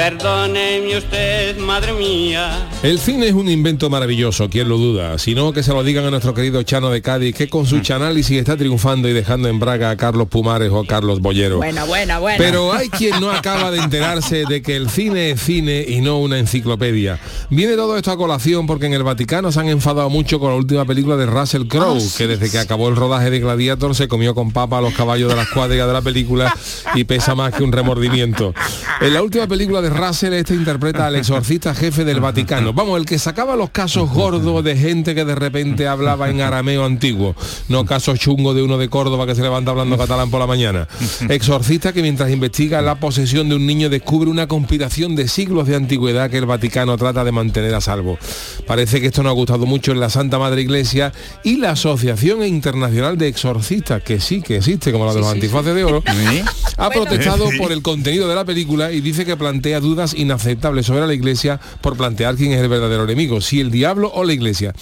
Perdóneme usted, madre mía. El cine es un invento maravilloso, ¿quién lo duda? Si no, que se lo digan a nuestro querido Chano de Cádiz, que con su chanálisis está triunfando y dejando en braga a Carlos Pumares o a Carlos Bollero. Buena, buena, buena. Pero hay quien no acaba de enterarse de que el cine es cine y no una enciclopedia. Viene todo esto a colación porque en el Vaticano se han enfadado mucho con la última película de Russell Crowe, que desde que acabó el rodaje de Gladiator se comió con papa a los caballos de las cuadrigas de la película y pesa más que un remordimiento. En la última película de Russell este interpreta al exorcista jefe del Vaticano. Vamos, el que sacaba los casos gordos de gente que de repente hablaba en arameo antiguo, no casos chungos de uno de Córdoba que se levanta hablando catalán por la mañana. Exorcista que mientras investiga la posesión de un niño descubre una conspiración de siglos de antigüedad que el Vaticano trata de mantener a salvo. Parece que esto no ha gustado mucho en la Santa Madre Iglesia y la Asociación Internacional de Exorcistas, que sí que existe, como la de los antifaces de oro, ha protestado por el contenido de la película y dice que plantea dudas inaceptables sobre la iglesia por plantear quién es el verdadero enemigo, si el diablo o la iglesia.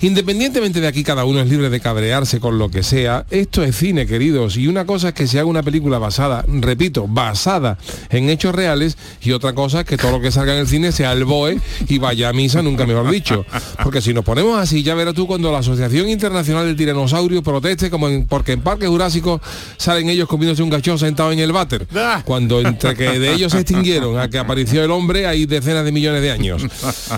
Independientemente de aquí cada uno es libre de cabrearse con lo que sea, esto es cine, queridos, y una cosa es que se haga una película basada, repito, basada en hechos reales, y otra cosa es que todo lo que salga en el cine sea el BOE y vaya a misa, nunca mejor dicho. Porque si nos ponemos así, ya verás tú cuando la Asociación Internacional del Tiranosaurio proteste como en- porque en Parque Jurásico salen ellos comiéndose un gachón sentado en el váter. Cuando entre que de ellos se extinguieron a que apareció el hombre hay decenas de millones de años.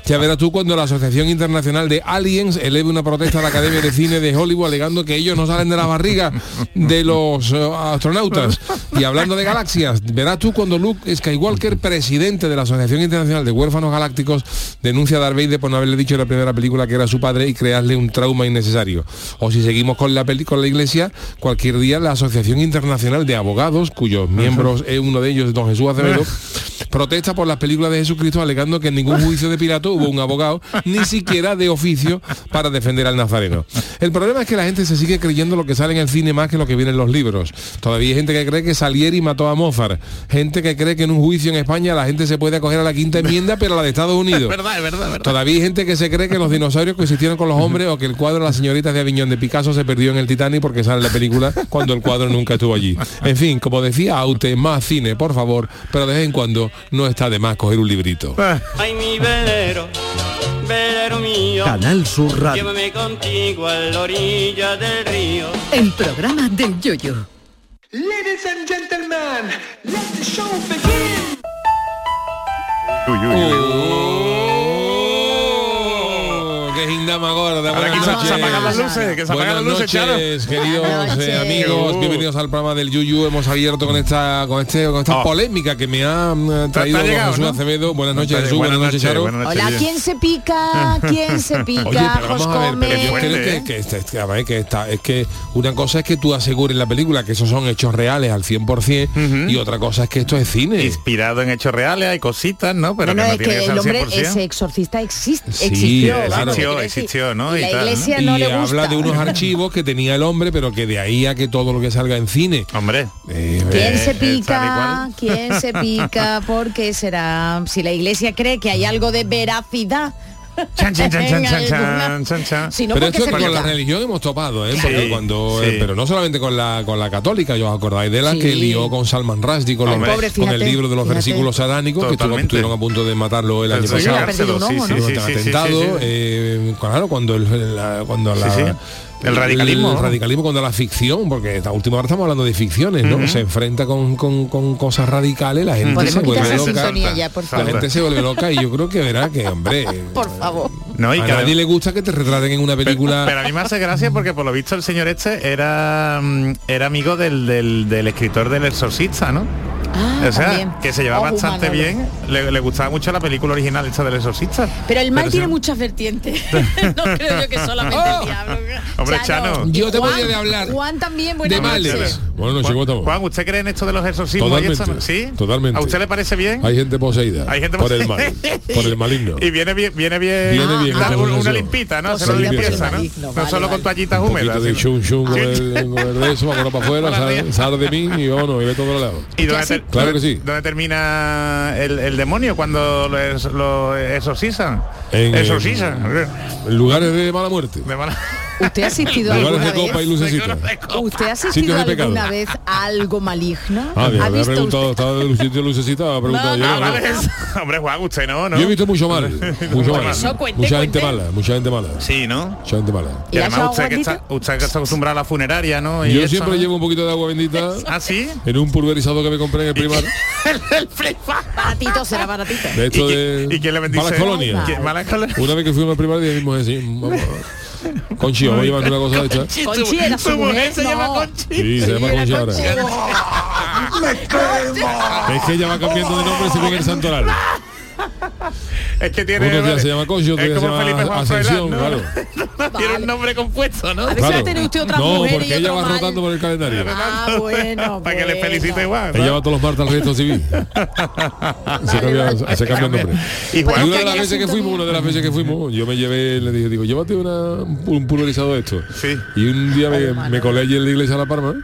Ya verás tú cuando la Asociación Internacional de Aliens eleve una protesta a la Academia de Cine de Hollywood alegando que ellos no salen de la barriga de los eh, astronautas. Y hablando de galaxias, verás tú cuando Luke Skywalker, presidente de la Asociación Internacional de Huérfanos Galácticos, denuncia a Darth Vader por no haberle dicho en la primera película que era su padre y crearle un trauma innecesario. O si seguimos con la peli con la iglesia, cualquier día la Asociación Internacional de Abogados, cuyos miembros es uno de ellos, don Jesús Acevedo, protesta por las películas de Jesucristo alegando que en ningún juicio de Pilato hubo un abogado, ni siquiera de oficio, para defender al nazareno. El problema es que la gente se sigue creyendo lo que sale en el cine más que lo que viene en los libros. Todavía hay gente que cree que Salieri mató a Mozart. Gente que cree que en un juicio en España la gente se puede acoger a la quinta enmienda, pero a la de Estados Unidos. Es verdad, es verdad, es verdad. Todavía hay gente que se cree que los dinosaurios coexistieron con los hombres o que el cuadro de las señoritas de Aviñón de Picasso se perdió en el Titanic porque sale en la película cuando el cuadro nunca estuvo allí. En fin, como decía Aute, más cine, por favor, pero de vez en cuando no está de más coger un librito. Ay, mi velero, velero mío. Canal Sur Radio. Llévame contigo a la orilla del río. El programa del Yoyo. Ladies and gentlemen, let the show begin. Oh, Buenas que se- noches. apagan las luces, que se apagan las luces, noches, queridos eh, noches. amigos, Uh. bienvenidos al programa del Yuyu. Hemos abierto con esta con este con esta Oh. polémica que me ha mm, traído ha don llegado, Jesús ¿no? Acevedo. Buenas noches, Buenas Jesús. Buenas noches, Charo. buenas noches, Hola. ¿quién se pica? ¿Quién se pica? Oye, pero vamos a ver, pero yo creo que, que, este- que, que está, es que una cosa es que tú asegures la película que esos son hechos reales al 100% y otra cosa es que esto es cine. Inspirado en hechos reales, hay cositas, ¿no? Pero No, no, que no es tiene que que ser el hombre, 100%. ese exorcista existe, Sí, existió. claro. vamos, Existió, y Y la tal, ¿no? iglesia y no le gusta. habla de unos archivos que tenía el hombre, pero que de ahí a que todo lo que salga en cine. Hombre. Eh, ¿Quién Eh, se eh, pica? ¿Quién se pica? ¿Por qué será? Si la iglesia cree que hay algo de veracidad. Chan, chan, chan, chan, chan, chan, chan, chan. Si no, pero ¿por qué esto con la religión hemos topado, ¿eh? Porque Sí, cuando, sí. eh, pero no solamente con la con la católica, yo os acordáis de la Sí. que lió con Salman Rushdie con, los-. Pobre, con el fíjate, libro de los fíjate. versículos satánicos que estuvieron a punto de matarlo el año pasado. atentado, eh, claro, cuando el, la- cuando la. El radicalismo. El radicalismo cuando la ficción, porque esta última hora estamos hablando de ficciones, ¿no? Se enfrenta con, con- con cosas radicales, la gente Podemos se vuelve loca. sintonía ya, por La gente se vuelve loca y yo creo que verá que, hombre, Por favor. No, y a nadie le gusta que te retraten en una película. Pero a mí me hace gracia porque por lo visto el señor este era mm, era amigo del, del, del escritor del Exorcista, ¿no? Ah, o sea, también. que se llevaba Ojo, bastante Manolo. bien. Le, le gustaba mucho la película original esta del Exorcista. Pero el mal Pero tiene muchas vertientes. no creo yo que solamente el diablo. Hombre, Chano. Yo te podía de hablar Juan también, de buenas males. noches. Buenas noches, Juan. Juan, ¿usted cree en esto de los exorcismos y Totalmente, esto? ¿Sí? totalmente. ¿A usted le parece bien? Hay gente poseída Hay gente por el poseída. mal, por el maligno. Y viene bien, viene bien, Viene bien, dar esa una, posesión. limpita, ¿no? Poseída una por el limpieza, ¿no? maligno, no vale, solo vale. con toallitas húmedas. de sino- chun chun con el, con el de eso, para afuera, sal, de mí y vámonos, y ve todo lado. ¿Y dónde, así- ter- Claro que sí. dónde termina el, el demonio cuando lo, lo exorcizan? En, exorcizan. En lugares de mala muerte. De mala- ¿Usted ha asistido alguna de copa y vez? lucecita. ¿Usted ha asistido alguna vez a algo maligno? Ah, bien, ¿Ha visto preguntado, usted? estaba de un sitio de lucecita, ha preguntado No, yo. No. vale. Hombre, Juan, usted no, ¿no? Yo he visto mucho mal, mucho mal. Eso, cuente, mucha gente mala, mucha gente mala. Sí, ¿no? Mucha gente mala. ¿Y Y además usted que, está, usted que está acostumbrado a la funeraria, ¿no? Y Yo eso, siempre ¿no? llevo un poquito de agua bendita ¿Ah, sí? en un pulverizador que me compré en el primar. el flipa. Baratito será baratito. De esto ¿Y, de y quién le bendice? malas colonias. ¿Quién- malas colonias? Una vez que fuimos al primar dijimos así, vamos, Conchi, vamos a llevar una cosa hecha. Conchi era su mujer, se no. llama Conchi. Sí, se llama Conchi ahora. Conchi. Es que ella va cambiando de nombre según el santoral. Es que tiene... Días se llama Conchi, otros es días se como llama Felipe Juan Ascensión, Froilán, claro. ¿no? Tiene un nombre compuesto, ¿no? A a tener usted otra No, mujer y porque ella otro va mal. rotando por el calendario. Ah, bueno, Para que le bueno. felicite igual. ¿no? Ella va todos los martes al registro civil. Se cambia, se cambia el nombre. Y Y una de las veces que fuimos, una de las veces que fuimos, yo me llevé, le dije, digo, llévate una, un pulverizador de esto. Sí. Y un día me, me colé allí en la iglesia de La Palma,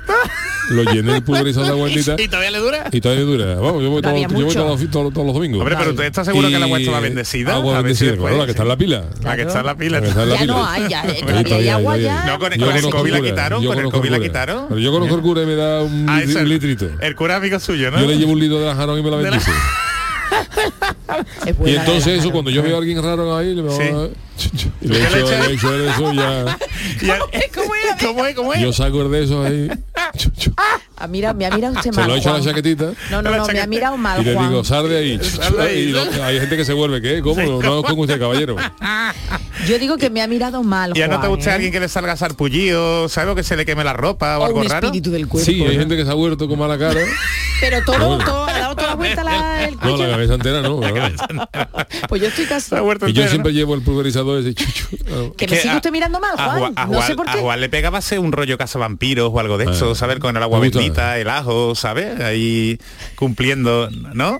lo llené el pulverizador de agua bendita ¿Y todavía le dura? y todavía dura. Vamos, yo voy, No todos, yo voy mucho. todos, los- todos- todos los domingos. Hombre, pero usted está seguro que el agua estaba bendecida. Agua A ver si bendecida, después- claro, la que está en la pila. La que está en la pila. La que está en la Ya pila. no hay, ya, eh, todavía hay agua ya. No, con el- con el COVID la quitaron, con el COVID la quitaron. Pero yo conozco el cura y me da un, Ah, litrito. El cura amigo suyo, ¿no? Yo le llevo un litro de la jarón y me la la- bendice. Y entonces eso, cuando yo veo a alguien raro ahí, le, Sí. y le ¿Qué le echo, le echo eso ya. ¿Cómo es? ¿Cómo es? Yo saco el de esos ahí. Ah, mira, me ha mirado usted Se mal. lo echo a la chaquetita. No, no, no, me ha mirado mal, Y le digo, sal de ahí. De. Y lo- hay gente que se vuelve, ¿qué? ¿Cómo? No, no con usted, caballero. Yo digo que me ha mirado mal, ¿Y ya no te gusta ¿eh? alguien que le salga sarpullido, ¿sabe? O que se le queme la ropa o, O algo un raro. espíritu del cuerpo. Sí, hay gente que se ha vuelto con mala cara. Pero todo, todo, la vuelta la, el No, la cabeza entera no. ¿verdad? Pues yo estoy casi... Y yo siempre ¿no? llevo el pulverizador ese chuchu. claro. Que me sigue usted mirando mal, a Juan. Juan- a no sé por a qué. Juan le pegaba ser un rollo cazavampiros o algo de Ah. eso, ¿sabes? Con el agua bendita, el ajo, ¿sabes? Ahí cumpliendo, ¿no?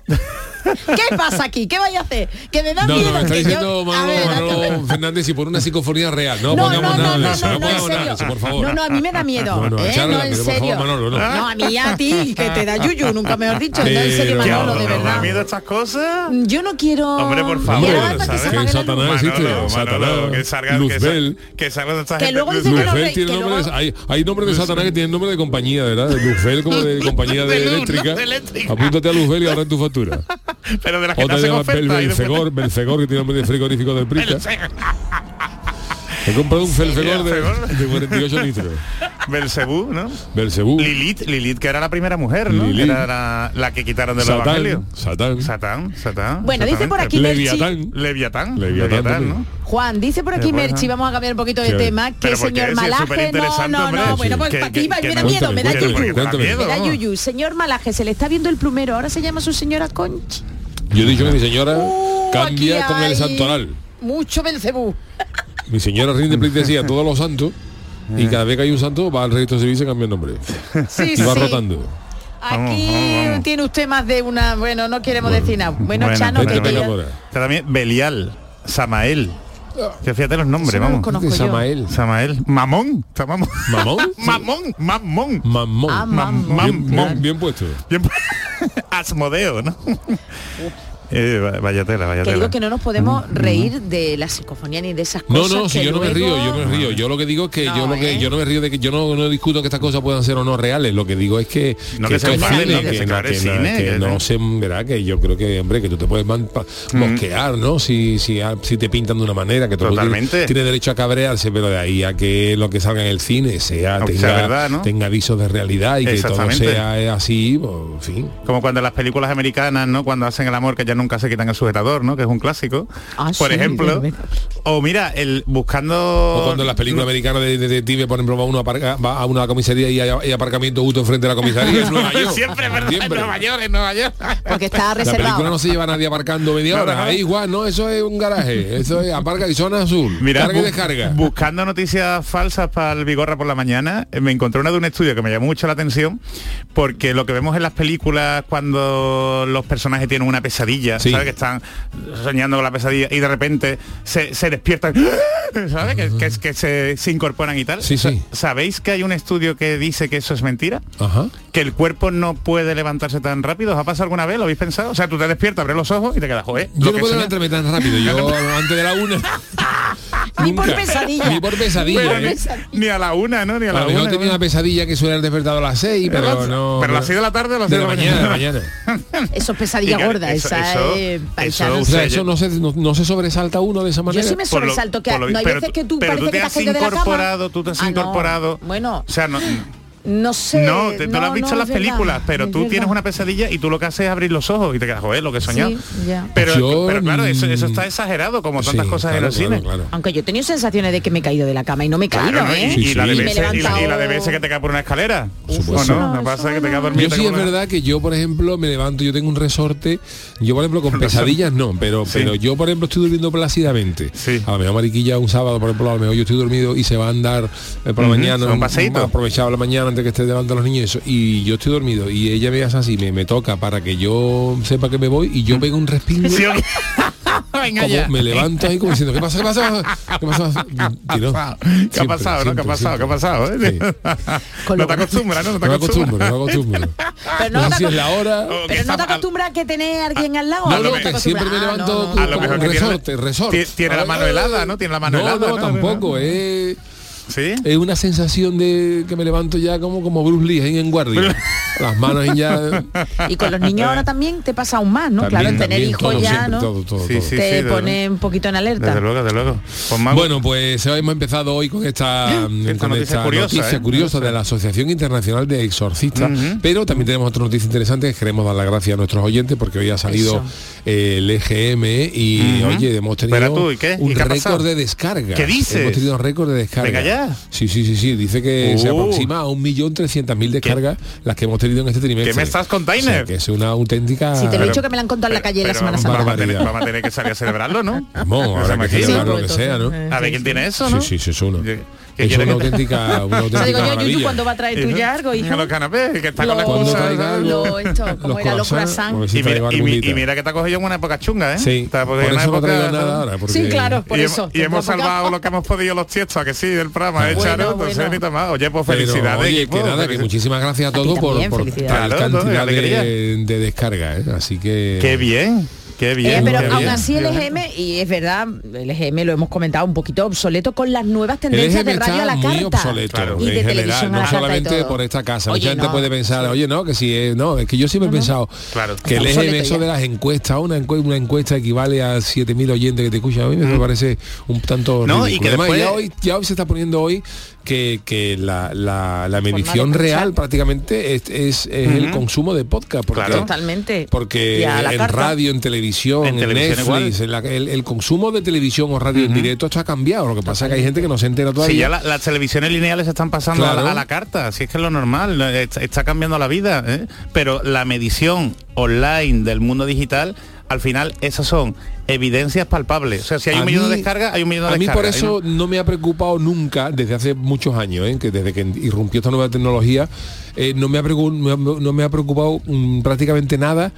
¿Qué pasa aquí? ¿Qué vaya a hacer? Que me da No, miedo. no, me está que diciendo yo... A Manolo, ver, Manolo Fernández y por una psicofonía real. No, No, pongamos no, nada no, de no, eso. no, No, no, en pongamos nada de eso, por favor. No, no, a mí me da miedo. No, no, ¿eh? echarla, no, en pero serio. favor, Manolo, no. No, a mí a ti, que te da yuyu, nunca mejor dicho. No, en serio, Pero- Manolo, de ¿No da verdad. miedo estas cosas? Yo no quiero... Hombre, por Y favor, ahora que Satanás existe. Manolo, Satanás, Manolo, que salga, que, Luzbel. que salga de esta Que gente- luego dice que de, hay, nombres de Satanás que tienen nombre de compañía, ¿verdad? De Luzbel como de compañía de, eléctrica. Apúntate a Luzbel y ahorra en tu factura. Pero de las que te Otra hacen oferta. Después- Belfegor, Belfegor, que tiene de frigorífico del Prica. He comprado un Felfegor de, de 48 litros. Belcebú, ¿no? Belcebú, Lilith, Lilith, que era la primera mujer, ¿no? Que era la, la que quitaron del Evangelio. Satán, Satán, Satán, Satán. Bueno, dice por aquí Merchi... Leviatán. Leviatán. Leviatán. ¿no? Juan, dice por aquí bueno. Merchi, vamos a cambiar un poquito de Sí. tema, que señor Malaje, no, no, no, bueno, pues para ti me da miedo, me da yuyu. Me da yuyu. Señor Malaje, se le está viendo el plumero, ahora se llama su señora Conchi. Yo he dicho que mi señora Uh, cambia con el santoral. Mucho Belcebú. Mi señora rinde pleitesía a todos los santos y cada vez que hay un santo va al registro civil y se cambia el nombre. Sí, Y va sí. rotando. Aquí Vamos, vamos, vamos. tiene usted más de una... Bueno, no queremos Bueno. decir nada. Bueno, Bueno, Chano, ahí. Está también Belial, Samael. Que fíjate los nombres, no los vamos. conozco yo. Samael. Samael. Mamón. Mamón. ¿Mamón? mamón. Mamón. Mamón. Ah, mamón. Bien, Mamón. bien, bien puesto. Bien- Asmodeo, ¿no? Eh, va- vaya tela, vaya Que tela. digo que no nos podemos reír de la psicofonía ni de esas No, cosas. no, si que yo no me río, yo me río. Yo lo que digo es que yo No, lo que ¿eh? yo no me río de que yo no, no discuto que estas cosas puedan ser o no reales. Lo que digo es que, No, que ¿no? Que se no, que no- cine, que que no no. se verá que yo creo que hombre que tú te puedes man- pa- mosquear, ¿no? Si, si si te pintan de una manera que todo tiene, Totalmente. tiene derecho a cabrearse, pero de ahí a que lo que salga en el cine sea Aunque tenga, sea verdad, ¿no? tenga avisos de realidad y que todo sea eh, así, pues, en fin. Como cuando las películas americanas, ¿no? Cuando hacen el amor que ya nunca se quitan el sujetador, ¿no? Que es un clásico. Ah, por sí, ejemplo. O mira, el buscando. O cuando en las películas americanas de detective, por ejemplo, va uno a, aparca- va a una comisaría y hay, hay aparcamiento justo enfrente de la comisaría en Nueva York. Siempre, ¿verdad? En Siempre. Nueva York, en Nueva York. Porque está La película reservado. no se lleva a nadie aparcando media No, hora. no. Ahí igual, no, eso es un garaje. Eso es aparca y zona azul. Mira, Carga y descarga. buscando noticias falsas para el Bigorra por la mañana, eh, me encontré una de un estudio que me llamó mucho la atención, porque lo que vemos en las películas cuando los personajes tienen una pesadilla, Sí. ¿sabes? Que están soñando con la pesadilla y de repente se, se despiertan, ¿sabes? Que, que, que se, se incorporan y tal. Sí, sí. ¿Sabéis que hay un estudio que dice que eso es mentira? Ajá. Que el cuerpo no puede levantarse tan rápido. ¿Os ha pasado alguna vez? ¿Lo habéis pensado? O sea, tú te despiertas, abres los ojos y te quedas, joder. Yo no puedo levantarme tan rápido. Yo antes de la una. Ni por pesadilla. Ni por pesadilla. Pero ¿eh? ni, a la una, ¿no? Ni a A la mejor una. tenía una pesadilla que suele haber despertado a las seis, pero, Pero las- no. pero a las seis de la tarde o a las de seis la de la de la mañana. mañana. Eso es pesadilla Y que gorda, eso- esa eso- es eso. O sea, eso no se, no, no se sobresalta uno de esa Yo manera. sí me sobresalto que lo- no hay veces tú- que tú pero parece tú que te te has incorporado, tú te has Ah, incorporado. Bueno, O sea, no, no sé. no, te, tú lo has no, visto no, en las verdad, películas, pero tú tienes una pesadilla y tú lo que haces es abrir los ojos y te quedas, joder, lo que he soñado. Sí. Pero, Yo, pero claro, eso, eso mm, está exagerado, como Sí, tantas cosas en claro, el cine. claro. Aunque yo he tenido sensaciones de que me he caído de la cama y no me he caído, Claro, ¿no? ¿eh? y, Sí, y la de veces, y, la, y la de levantado- veces que te cae por una escalera. supuesto. ¿O no? No, No pasa que te no. cae dormido. Yo sí es verdad que yo, por ejemplo, me levanto, yo tengo un resorte, yo por ejemplo con pesadillas no, pero pero yo por ejemplo estoy durmiendo plácidamente. A lo mejor Mariquilla un sábado, por ejemplo, a lo mejor yo estoy dormido y se va a andar eh, por la mañana, un paseíto. aprovechado la mañana antes que esté delante los niños y eso, y yo estoy dormido y ella me hace así, me, me toca para que yo sepa que me voy y yo pego un respingo. Sí. Venga como ya. me levanto ahí como diciendo, ¿qué pasa? ¿Qué pasa? ¿Qué pasa? ¿Qué ha pasado? ¿Qué ha Siempre, pasado? ¿no? ¿Qué ha pasado? ¿Qué ha pasado? eh? Con No te acostumbras, ¿no? No te No me acostumbro, no acostumbras. Pero No no, si es la hora. Pero no está- te acostumbras a que tener alguien al lado. No, ¿o no, te que acostumbras? siempre me Ah, levanto no, no. A lo mejor que tiene- resorte, resorte. ti- tiene la mano helada, ¿no? Tiene la mano no, helada, No, ¿no? tampoco, es, ¿Sí? es una sensación de que me levanto ya como, como Bruce Lee ahí en guardia. Las manos ahí ya... Y con los niños ahora también te pasa aún más, ¿no? También, claro, tener hijos ya, siempre, ¿no? todo, todo, Sí, todo. sí. te pone un poquito en alerta. Desde luego, desde luego. Pues Bueno, pues hemos empezado hoy con esta, Esta con noticia esta curiosa, noticia ¿eh? curiosa de la Asociación Internacional de Exorcistas, pero también tenemos otra noticia interesante que queremos dar las gracias a nuestros oyentes porque hoy ha salido eh, el EGM y oye, hemos tenido Espera tú, ¿y qué? ¿Y un récord de descarga. ¿Qué dices? Hemos tenido un récord de descarga. Ya. Sí, sí, sí, sí. Dice que se Uh. aproxima a un millón trescientas mil descargas las que hemos tenido en este trimestre. ¿Qué me estás con O sea, Tainer? que es una auténtica... Si te lo he dicho que me la han contado en la calle la Pero Semana vamos a Santa. tener- Barbaridad. Vamos a tener que salir a celebrarlo, ¿no? Vamos, habrá que imagino. celebrar lo que sea, ¿no? entonces, A ver quién tiene eso, Sí, sí, sí, es uno. ¿Qué- Es quiere una que- auténtica, una O sea, auténtica digo yo, Yuyu. ¿cuándo va a traer tú ya algo, hijo? En los canapés, que está con la Lo- Cuando excusa, traiga ¿sabes? algo, lo- esto, como era los croissants. a ver si Y mira, y, algún mi- día. y mira que te ha cogido en una época chunga, ¿eh? Sí, por eso no traigo época- nada ahora. porque- Sí, claro, por y, eso. hemos- y hemos Porque- salvado lo que hemos podido los tiestos, ¿a que sí, del programa, ¿eh, Charo? Entonces, ni. Oye, pues Pero, felicidades. oye, equipo, que nada, que felicidades. muchísimas gracias a todos por, por tal cantidad de descarga, ¿eh? Así que... Qué bien, qué bien. Eh, pero qué aún bien. así el EGM, y es verdad, el EGM lo hemos comentado un poquito obsoleto con las nuevas tendencias EGM de radio a la muy carta. obsoleto Claro. y de en televisión general, a la no carta y solamente todo. por esta casa. Oye, Mucha gente puede pensar, oye, no, que si es, no, es que yo siempre he pensado Claro. que el EGM, obsoleto eso ya. de las encuestas, una encuesta, una encuesta equivale a 7.000 oyentes que te escuchan, a mí me parece un tanto. No, y ridículo. que Además, después- ya, hoy, ya hoy se está poniendo hoy que, que la, la, medición real prácticamente es, es- es el consumo de podcast. Porque, Claro. Totalmente. porque en carta. radio, en televisión, En en, televisión Netflix, en la- el, el consumo de televisión o radio en directo esto ha cambiado. Lo que pasa es que hay gente que no se entera todavía. Si ya la- las televisiones lineales están pasando a, la, a la carta, si es que es lo normal, eh, está, está cambiando la vida, ¿eh? pero la medición online del mundo digital, al final esas son evidencias palpables. O sea, si hay A un millón mí- de descargas, hay un millón de A mí descargas. por eso no me ha preocupado nunca, desde hace muchos años, ¿eh? que desde que irrumpió esta nueva tecnología, eh, no, me ha no me ha- preocupado mm, prácticamente nada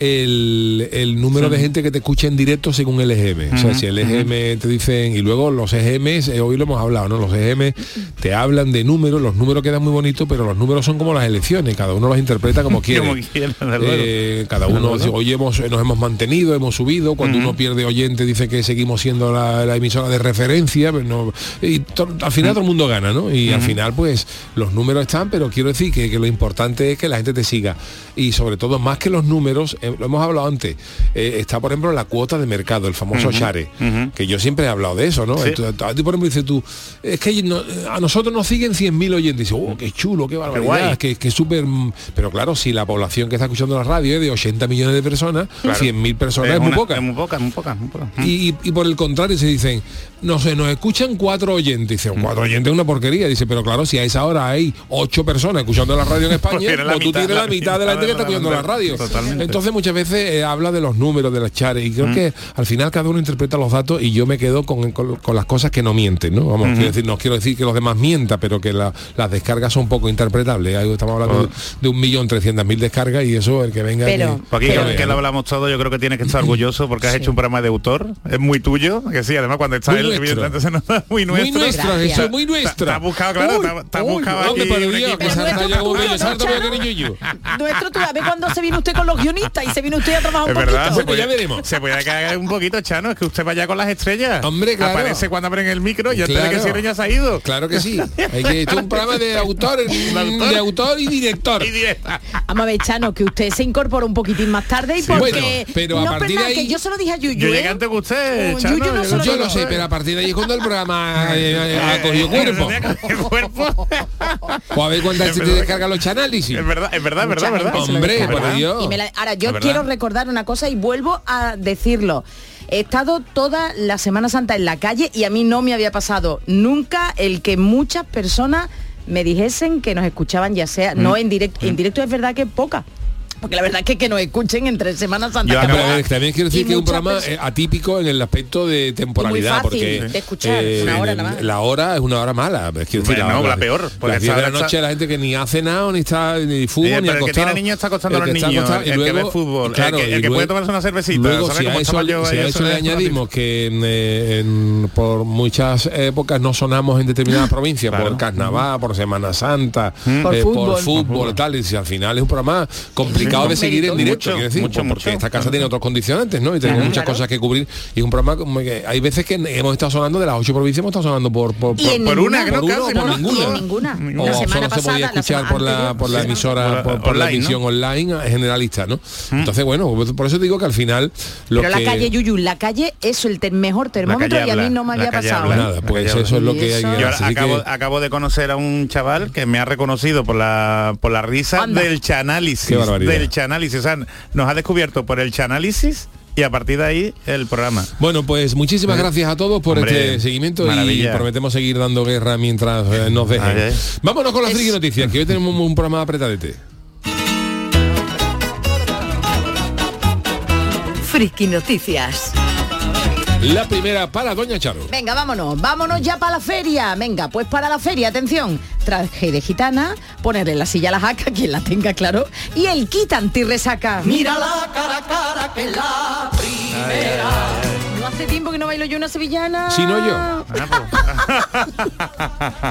el, el número de gente que te escucha en directo según el EGM. O sea, si el EGM te dicen, y luego los EGMs, eh, hoy lo hemos hablado, ¿no? Los EGM te hablan de números, los números quedan muy bonitos, pero los números son como las elecciones, cada uno los interpreta como quiere. Como. Eh, cada uno hoy hemos, nos hemos mantenido, hemos subido, cuando uno pierde oyente dice que seguimos siendo la, la emisora de referencia, pero no- y to- al final todo el mundo gana, ¿no? Y al final pues los números están, pero quiero decir que, que lo importante es que la gente te siga. Y sobre todo, más que los números, eh, lo hemos hablado antes, eh, está por ejemplo la cuota de mercado, el famoso share, que yo siempre he hablado de eso, ¿no? Sí. Entonces, a ti, por ejemplo, dices tú, es que no- a nosotros nos siguen 100.000 oyentes. Y dices, oh, qué chulo, qué barbaridad, guay. que, que súper... mm, Pero claro, si la población que está escuchando la radio es de 80 millones de personas, 100.000 personas es, muy una- poca. Es muy poca, muy poca, muy. Y, y por el contrario se dicen, no sé, nos escuchan cuatro oyentes. Dice, cuatro oyentes es una porquería. Dice, pero claro, si a esa hora hay ocho personas escuchando la radio en España, Pues pues tú mitad, tienes la la mitad de la gente que está escuchando la radio. Totalmente. Entonces muchas veces eh, habla de los números, de las chares. Y creo que al final cada uno interpreta los datos y yo me quedo con, con- con las cosas que no mienten, ¿no? Vamos, quiero decir, no quiero decir que los demás mientan, pero que la- las descargas son poco interpretables. Ahí Estamos hablando de un millón trescientas mil descargas y eso el que venga Pero- aquí Pero- que, que lo hablamos todo, yo creo que tienes que estar orgulloso porque has hecho un programa de autor, es muy tuyo, que sí, además cuando está Muy él, nuestro. evidentemente se nota muy muy nuestro. nuestra, Gracias. eso es muy nuestra. Está buscado, claro, está- buscado aquí salta nuestro tú a ver cuando se viene usted con los guionistas y se viene usted a trabajar un Es verdad, poquito. se Bueno, ya puede, veremos. se puede caer un poquito, Chano, es que usted vaya con las estrellas. Hombre, claro. Aparece cuando abren el micro y antes de que cierren ya se ha ido. Claro que sí. Hay que, un programa de autor, de autor y director. Y. Vamos a ver, Chano, que usted se incorpora un poquitín más tarde y Sí, porque... bueno, pero a no, partir de ahí- que yo se lo dije a Yuyu, Yo ¿eh? llegué antes que usted, Chano. Yuyu no se lo Yo lo sé, pero a partir de ahí es cuando el programa eh, eh, ha cogido cuerpo. El cuerpo. O a ver cuántas veces te descargan los chanálisis. Es verdad, es verdad, es verdad, verdad. se Hombre, por Dios. Y me la- ahora, yo quiero recordar una cosa y vuelvo a decirlo. He estado toda la Semana Santa en la calle y a mí no me había pasado nunca el que muchas personas me dijesen que nos escuchaban, ya sea, Mm. no en directo, en directo es verdad que poca. Porque la verdad es que, que nos escuchen entre Semana Santa. Yo Pero, también quiero decir que es un programa personas- eh, atípico en el aspecto de temporalidad fácil porque de escuchar, una hora nada más. la hora es una hora mala quiero decir, Bueno, la peor, porque las 10 de la noche está- la gente que ni ha cenado ni está ni fútbol Oye, ni pero el que acostado tiene niños está acostando a El los niños, acostado, y el que ve fútbol, claro, el que- y el que puede luego- tomarse una cervecita, luego ¿sabes si a eso, yo si a eso le añadimos que eh, por muchas épocas no sonamos en determinadas provincias por carnaval por Semana Santa Por eh, fútbol. por fútbol tal y si al final es un programa complicado de seguir en directo Mucho, quiero decir, mucho, porque mucho. esta casa tiene otros condicionantes ¿no? y tenemos muchas Claro. cosas que cubrir y es un programa como que hay veces que hemos estado sonando de las ocho provincias hemos estado sonando por por, una, que no por uno, casi, por ¿no? ninguna. Ninguna. o La semana solo se podía escuchar por la por la Sí. emisora Por- la emisión online generalista no entonces bueno por eso digo que al final lo Pero que la calle Yuyu, la calle es el mejor termómetro y a mí no me había pasado. habla. ¿eh? nada pues eso es lo que hay hacer, acabo, de conocer a un chaval que me ha reconocido por la por la risa del chanálisis. Qué barbaridad. Del chanálisis. O sea, nos ha descubierto por el chanálisis y a partir de ahí el programa. Bueno, pues muchísimas gracias a todos por Hombre, este seguimiento y prometemos seguir dando guerra mientras eh, nos dejen. Vámonos con las friki noticias, que hoy tenemos un programa apretadete. Friki Noticias. La primera para Doña Charo. Venga, vámonos, vámonos ya para la feria. Venga, pues para la feria, atención. Traje de gitana, ponerle la silla a la jaca, quien la tenga, claro, y el kit antirresaca. Mira la cara a cara que la primera. No hace tiempo que no bailo yo una sevillana. Si no yo. Ah,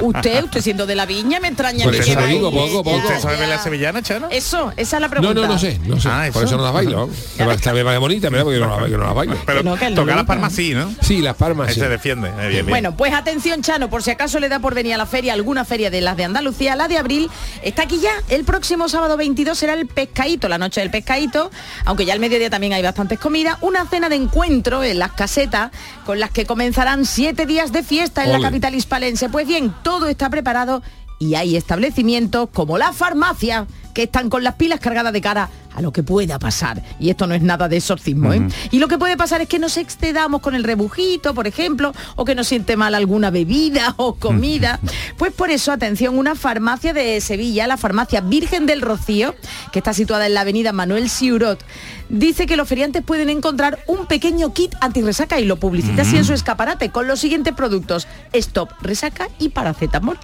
Usted, usted siendo de la viña, me extraña Por que eso digo, poco, poco. ¿Usted sabe bailar sevillana, Chano? Eso, esa es la No, pregunta. no, no sé, no sé. Ah, Por eso. no las bailo. Me va bonita, mira, porque yo no, la- yo no las bailo. Pero no, no las palmas sí, ¿no? Sí, las palmas sí. se defiende. Eh, bien, bien. Bueno, pues atención, Chano, por si acaso le da por venir a la feria, alguna feria de las de Andalucía, la de abril, está aquí ya. El próximo sábado 22 será el pescadito, la noche del pescadito, aunque ya al mediodía también hay bastantes comidas, una cena de encuentro en las casetas con las que comenzarán siete días de fiesta en Ole. la capital hispalense. Pues bien, todo está preparado y hay establecimientos como la farmacia que están con las pilas cargadas de cara a lo que pueda pasar. Y esto no es nada de exorcismo, ¿eh? Y lo que puede pasar es que nos excedamos con el rebujito, por ejemplo, o que nos siente mal alguna bebida o comida. Pues por eso, atención, una farmacia de Sevilla, la farmacia Virgen del Rocío, que está situada en la avenida Manuel Siurot, dice que los feriantes pueden encontrar un pequeño kit antirresaca y lo publicita así en su escaparate con los siguientes productos. Stop Resaca y paracetamol.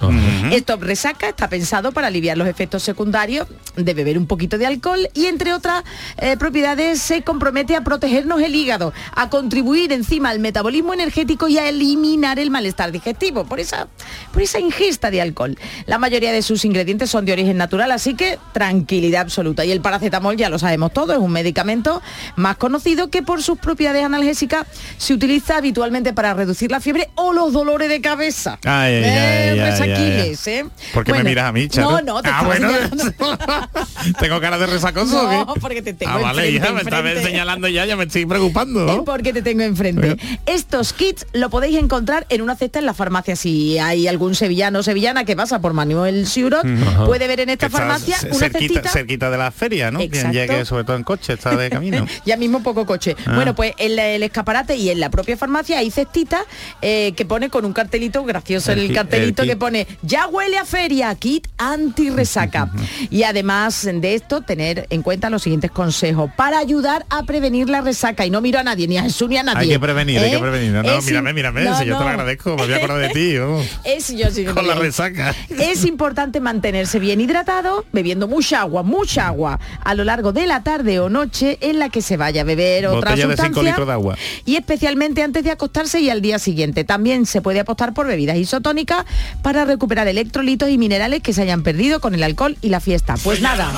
Stop Resaca está pensado para aliviar los efectos secundarios de beber un poquito de alcohol y entre otras eh, propiedades se compromete a protegernos el hígado, a contribuir encima al metabolismo energético y a eliminar el malestar digestivo por esa, por esa ingesta de alcohol. La mayoría de sus ingredientes son de origen natural, así que tranquilidad absoluta. Y el paracetamol ya lo sabemos todo, es un medicamento más conocido que por sus propiedades analgésicas se utiliza habitualmente para reducir la fiebre o los dolores de cabeza. Ay, ay, Eh, ay, pues ay, Aquiles, ¿eh? ¿Por qué me miras a mí, Charo? No, no, te ah, bueno. ¿Tengo cara de resacoso o No, qué? porque te tengo Ah, vale, enfrente, me estás señalando ya, ya me estoy preocupando. Porque te tengo enfrente. Estos kits lo podéis encontrar en una cesta en la farmacia. Si hay algún sevillano o sevillana que pasa por Manuel Siurot, puede ver en esta está farmacia una cerquita, cestita. cerquita de la feria, ¿no? Exacto. Quien llegue sobre todo en coche, está de camino. ya mismo poco coche. Ah. Bueno, pues en la- el escaparate y en la propia farmacia hay cestitas eh, que pone con un cartelito gracioso El el, cartelito el que pone ya huele a feria, kit anti-resaca. y además de esto, tener en cuenta los siguientes consejos para ayudar a prevenir la resaca. Y no miro a nadie, ni a Jesús ni a nadie. Hay que prevenir, hay ¿eh? que prevenir. No, mírame, mírame, no, si yo te lo agradezco, me voy a acordar de ti. vamos. Es, yo sí que Con la resaca. Es importante mantenerse bien hidratado, bebiendo mucha agua, mucha agua a lo largo de la tarde o noche en la que se vaya a beber otra Botella de sustancia. litros de agua. Y especialmente antes de acostarse y al día siguiente. También se puede apostar por bebidas isotónicas para recuperar electrolitos y minerales que se hayan perdido con el alcohol y la fiesta. Pues nada,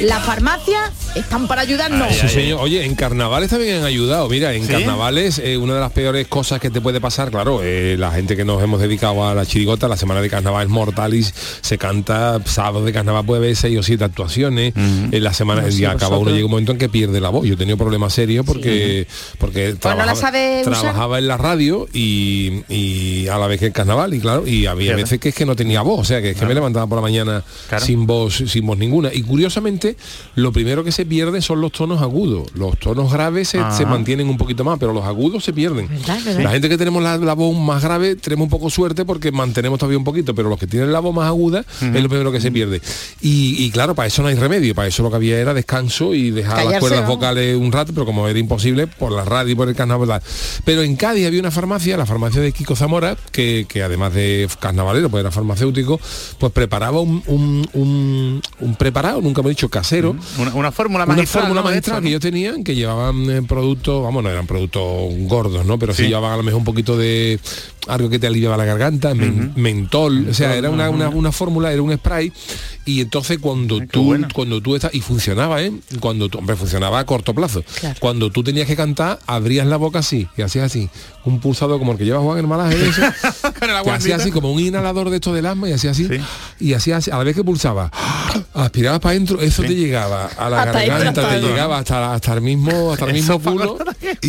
la farmacia están para ayudarnos. Sí, señor. Oye, en carnavales también han ayudado. Mira, en ¿Sí? carnavales eh, una de las peores cosas que te puede pasar, claro, eh, la gente que nos hemos dedicado a la chirigota, la semana de carnaval es mortalis, se canta sábado de carnaval puede haber seis o siete actuaciones. En la semana No, y sí, acaba uno llega un momento en que pierde la voz. Yo he tenido problemas serios porque porque Pues no la trabajaba, sabe usar. trabajaba en la radio y, y a la vez que en carnaval y claro, y había veces que es que no tenía voz, o sea que es que me levantaba por la mañana Claro. sin voz, sin voz ninguna. Y curiosamente, lo primero que se pierde son los tonos agudos. Los tonos graves se, Ah. se mantienen un poquito más, pero los agudos se pierden. ¿Verdad, verdad? La gente que tenemos la, la voz más grave tenemos un poco suerte porque mantenemos todavía un poquito, pero los que tienen la voz más aguda es lo primero que se pierde. Y, y claro, para eso no hay remedio, para eso lo que había era descanso y dejar las cuerdas ¿no? vocales un rato, pero como era imposible, por la radio y por el carnaval. Pero en Cádiz había una farmacia, la farmacia de Kiko Zamora, que, que además de carnavalero, pues era farmacéutico, pues preparaba un, un, un- un preparado, nunca me he dicho casero, Una, una fórmula una magistral. fórmula ¿no? magistral que ellos tenían que llevaban eh, productos, vamos, no eran productos gordos, ¿no? Pero sí, Sí. llevaban a lo mejor un poquito de algo que te aliviaba la garganta, men- mentol, o sea, era una, una, una fórmula, era un spray y entonces cuando qué tú bueno. cuando tú estás y funcionaba, ¿eh? Cuando tú, hombre, funcionaba a corto plazo. Claro. Cuando tú tenías que cantar, abrías la boca así y hacías así, un pulsador como el que lleva Juan de eso. Con el que hacía aguantito. así como un inhalador de esto del asma y hacía así Sí. y hacía así, a la vez que pulsaba aspirabas para adentro eso te llegaba a la Hasta garganta hasta te llegaba hasta, hasta el mismo hasta el mismo culo y-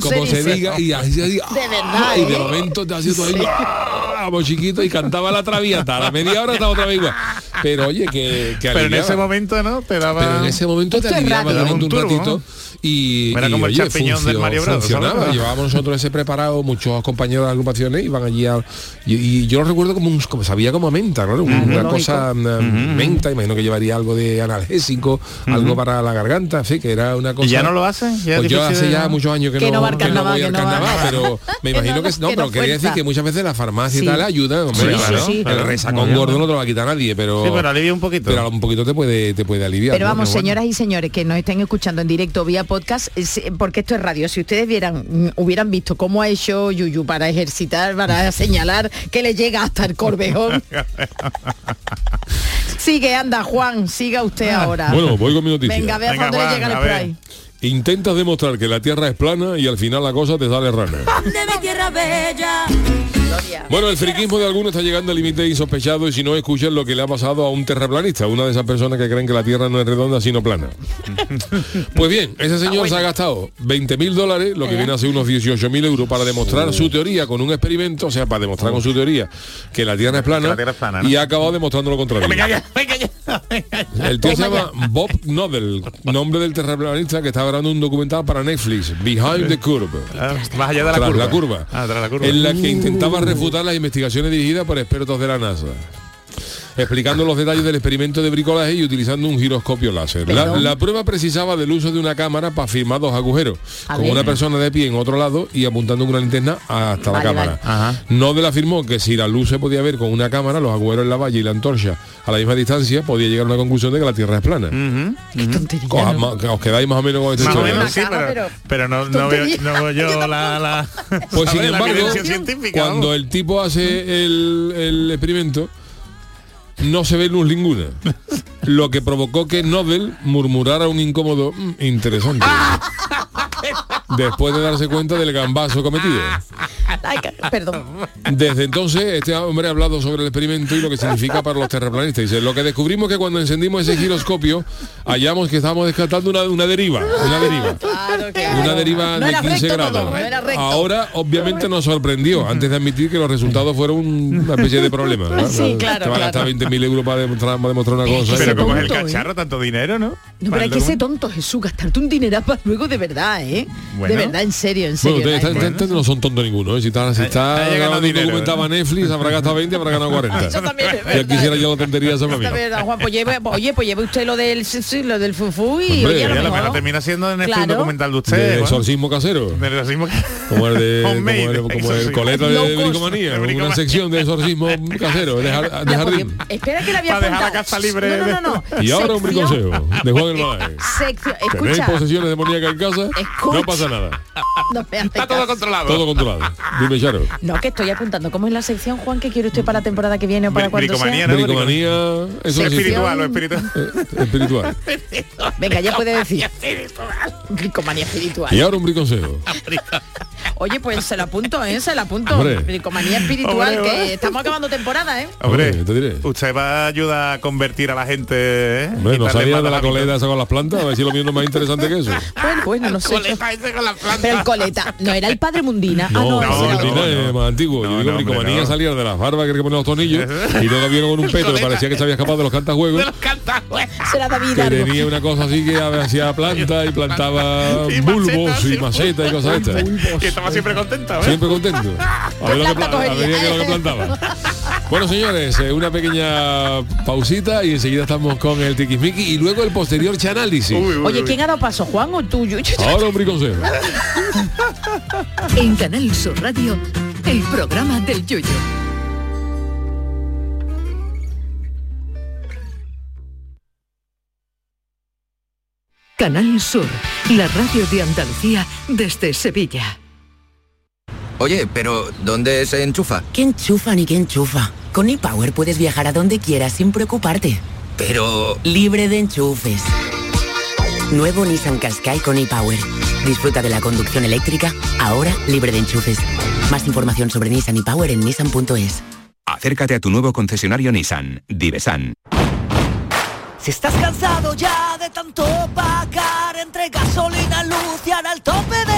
como se diga y así, así, De verdad, y de ¿eh? momento te hacía todo ahí ¡ah! como chiquito y cantaba la traviata a la media hora estaba otra vez igual pero oye que, que Pero en ese momento, ¿no? Te daba... Pero en ese momento te aliviaba un un turbo, ratito y, Era y, como el oye, champiñón del Mario Bros, funcionaba. Llevábamos nosotros ese preparado, muchos compañeros de agrupaciones iban allí a, y, y yo lo recuerdo como, un, como sabía como a menta, claro, una lógico. cosa una menta, imagino que llevaría algo de analgésico, algo para la garganta, sí, que era una cosa. ¿Y ya no lo hacen? ¿Ya es Pues yo hace de- ya muchos años que, Que no que carnaval, voy al no carnaval, pero me imagino no, que no, pero no quería decir que muchas veces la farmacia y tal ayuda, hombre, Sí, sí, claro. sí. El resacón gordo no te lo va a quitar nadie, pero Sí, pero alivia un poquito. pero un poquito te puede te puede aliviar. Pero ¿no? vamos, señoras y señores que nos estén escuchando en directo vía podcast, es- porque esto es radio, si ustedes vieran, mm, hubieran visto cómo ha hecho Yuyu para ejercitar, para señalar que le llega hasta el corvejón. Sigue, anda, Juan, siga usted ahora. Bueno, voy con mi noticia. Venga, a ver Venga, hasta dónde le Juan, llega el spray. Intentas demostrar que la Tierra es plana y al final la cosa te sale rana. de mi tierra bella. Bueno, el friquismo de algunos está llegando al límite insospechado y si no escuchan lo que le ha pasado a un terraplanista, una de esas personas que creen que la Tierra no es redonda sino plana. Pues bien, ese señor se ha gastado 20 mil dólares, lo que viene a ser unos 18 mil euros, para demostrar su teoría con un experimento, o sea, para demostrar con su teoría que la Tierra es plana, Que la Tierra es plana, ¿no? y ha acabado demostrando lo contrario. El tío se llama Bob Nodel, nombre del terraplanista que está grabando un documental para Netflix, Behind the Curve. Ah, Más allá de la Tras curva. la curva. Ah, tras la curva. En la que intentaba refutar las investigaciones dirigidas por expertos de la NASA. Explicando los detalles del experimento de bricolaje y utilizando un giroscopio láser. La, prueba precisaba del uso de una cámara para filmar dos agujeros, A con una persona de pie en otro lado y apuntando una linterna hasta la cámara. vale. Ajá. Nodel afirmó que si la luz se podía ver con una cámara, los agujeros en la valla y la antorcha a la misma distancia, podía llegar a una conclusión de que la Tierra es plana. Qué tontería. Os, ¿no? ma- os quedáis más o menos con o historia, menos ¿no? sí, pero, no, no, veo, no veo yo la, la, Pues sin embargo, cuando el tipo hace el, el experimento, no se ve luz ninguna. Lo que provocó que Nobel murmurara un incómodo "Mm, interesante. Después de darse cuenta del gambazo cometido. Ay, ca- perdón. Desde entonces, este hombre ha hablado sobre el experimento y lo que significa para los terraplanistas. Dice, lo que descubrimos que cuando encendimos ese giroscopio, hallamos que estábamos descartando una, una deriva. Una deriva. Claro, claro. Una deriva No de era 15 recto grados. no. Ahora, obviamente, nos sorprendió antes de admitir que los resultados fueron una especie de problema. Sí, claro, Te van a gastar 20.000 euros para demostrar, para demostrar una cosa. ese Pero como es el ¿eh? cacharro, tanto dinero, ¿no? No, pero Para hay que ser tonto, Jesús, gastarte un dinero para luego de verdad, ¿eh? Bueno. De verdad, en serio, en Bueno, serio. ustedes ¿no? son tontos ninguno. ¿eh? Si está, si está ha dinero, documental ¿eh? a Netflix, habrá gastado 20, habrá ganado 40. Eso también es Ya quisiera yo la tontería esa para mí. Está verdad, Juan, pues lleve, oye, pues lleve usted lo del sí, sí, lo del fufu y Hombre, oye, a lo termina siendo en este Claro. un documental de usted. casero. Del exorcismo que- Como el de como el, como el exorcismo. coleta de bricomanía, una sección de exorcismo casero, de, jardín. Espera que la había Para dejar la casa libre No, no, no, no. Y ahora un briconsejo de Juan Tenéis escucha. posesiones demoníacas en casa, Escucha. no pasa nada. No me Está todo controlado. Todo controlado. Dime, Charo. No, que estoy apuntando. ¿Cómo es la sección, Juan, que quiere usted para la temporada que viene o para cuando sea? ¿no? Bricomanía, eso espiritual, o espiritual. Eh, espiritual. Venga, ya puede decir. Bricomanía espiritual. Y ahora un briconsejo. Oye, pues se la apunto, ¿eh? Se la apunto. Hombre. Bricomanía espiritual, Hombre, que estamos acabando temporada, ¿eh? Hombre, Hombre, te diré. usted va a ayudar a convertir a la gente. ¿eh? Hombre, no Quitarle salía de la coleta esa con las plantas, a ver si lo no es más interesante que eso. Bueno, bueno, no sé. yo. Coleta ese con. Pero el coleta, no era el padre Mundina. No, ah, no, no, no, no. es más antiguo. No, Yo digo bricomanía no. salía de las barbas que le ponen los tornillos y luego vieron con un peto que parecía que se había escapado de los cantajuegos. Será David que tenía una cosa así que hacía planta y plantaba bulbos y macetas y cosas estas. Estaba siempre contento, ¿eh? Siempre contento. A ver, lo que, planta pla- a ver cogería? qué es lo que plantaba. Bueno, señores, eh, una pequeña pausita y enseguida estamos con el tiquismiqui y luego el posterior chanálisis. Uy, uy, Oye, uy. ¿quién ha dado paso, Juan o tuyo? Ahora un briconsejo. En Canal Sur Radio, el programa del yoyo. Canal Sur, la radio de Andalucía desde Sevilla. Oye, pero ¿dónde se enchufa? ¿Qué enchufa ni qué enchufa? Con ePower puedes viajar a donde quieras sin preocuparte. Pero... Libre de enchufes. Nuevo Nissan Qashqai con ePower. Disfruta de la conducción eléctrica, ahora libre de enchufes. Más información sobre Nissan ePower en nissan.es. Acércate a tu nuevo concesionario Nissan, Divesan. Si estás cansado ya de tanto pagar entre gasolina, luz y el tope gas,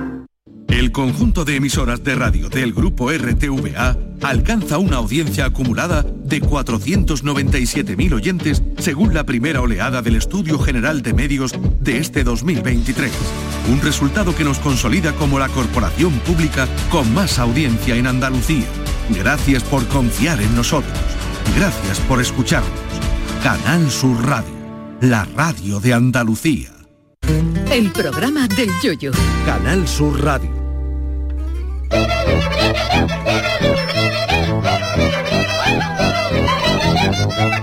El conjunto de emisoras de radio del grupo RTVA alcanza una audiencia acumulada de 497.000 oyentes según la primera oleada del Estudio General de Medios de este 2023. Un resultado que nos consolida como la corporación pública con más audiencia en Andalucía. Gracias por confiar en nosotros. Gracias por escucharnos. Canal Sur Radio, la radio de Andalucía. El programa del yoyo. Canal Sur Radio.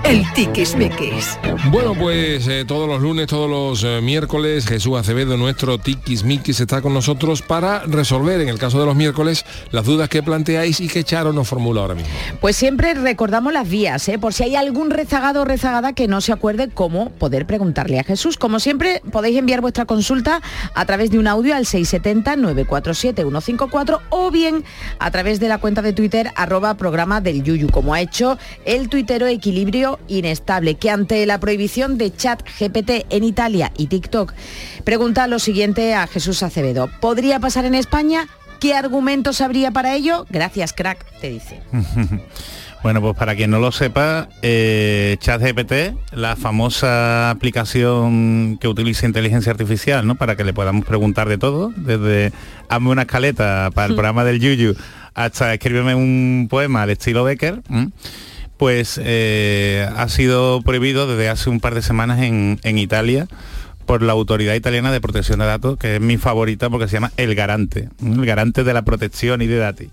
El tiquismiqui. tiquismiquis. Bueno, pues eh, todos los lunes, todos los eh, miércoles, Jesús Acevedo, nuestro tiquismiquis, está con nosotros para resolver, en el caso de los miércoles, las dudas que planteáis y que Charo nos formula ahora mismo. Pues siempre recordamos las vías, ¿eh? por si hay algún rezagado o rezagada que no se acuerde cómo poder preguntarle a Jesús. Como siempre, podéis enviar vuestra consulta a través de un audio al 670-947-154 o bien a través de la cuenta de Twitter arroba programa del Yuyu, como ha hecho el tuitero Equilibrio Inestable, que ante la prohibición de chat GPT en Italia y TikTok, pregunta lo siguiente a Jesús Acevedo. ¿Podría pasar en España? ¿Qué argumentos habría para ello? Gracias, crack, te dice. Bueno, pues para quien no lo sepa, eh, ChatGPT, la famosa aplicación que utiliza inteligencia artificial, ¿no? Para que le podamos preguntar de todo, desde hazme una escaleta para el programa del Yuyu hasta escríbeme un poema al estilo Becker, ¿m? pues eh, ha sido prohibido desde hace un par de semanas en, en Italia por la Autoridad Italiana de Protección de Datos, que es mi favorita porque se llama El Garante, el garante de la protección y de datos.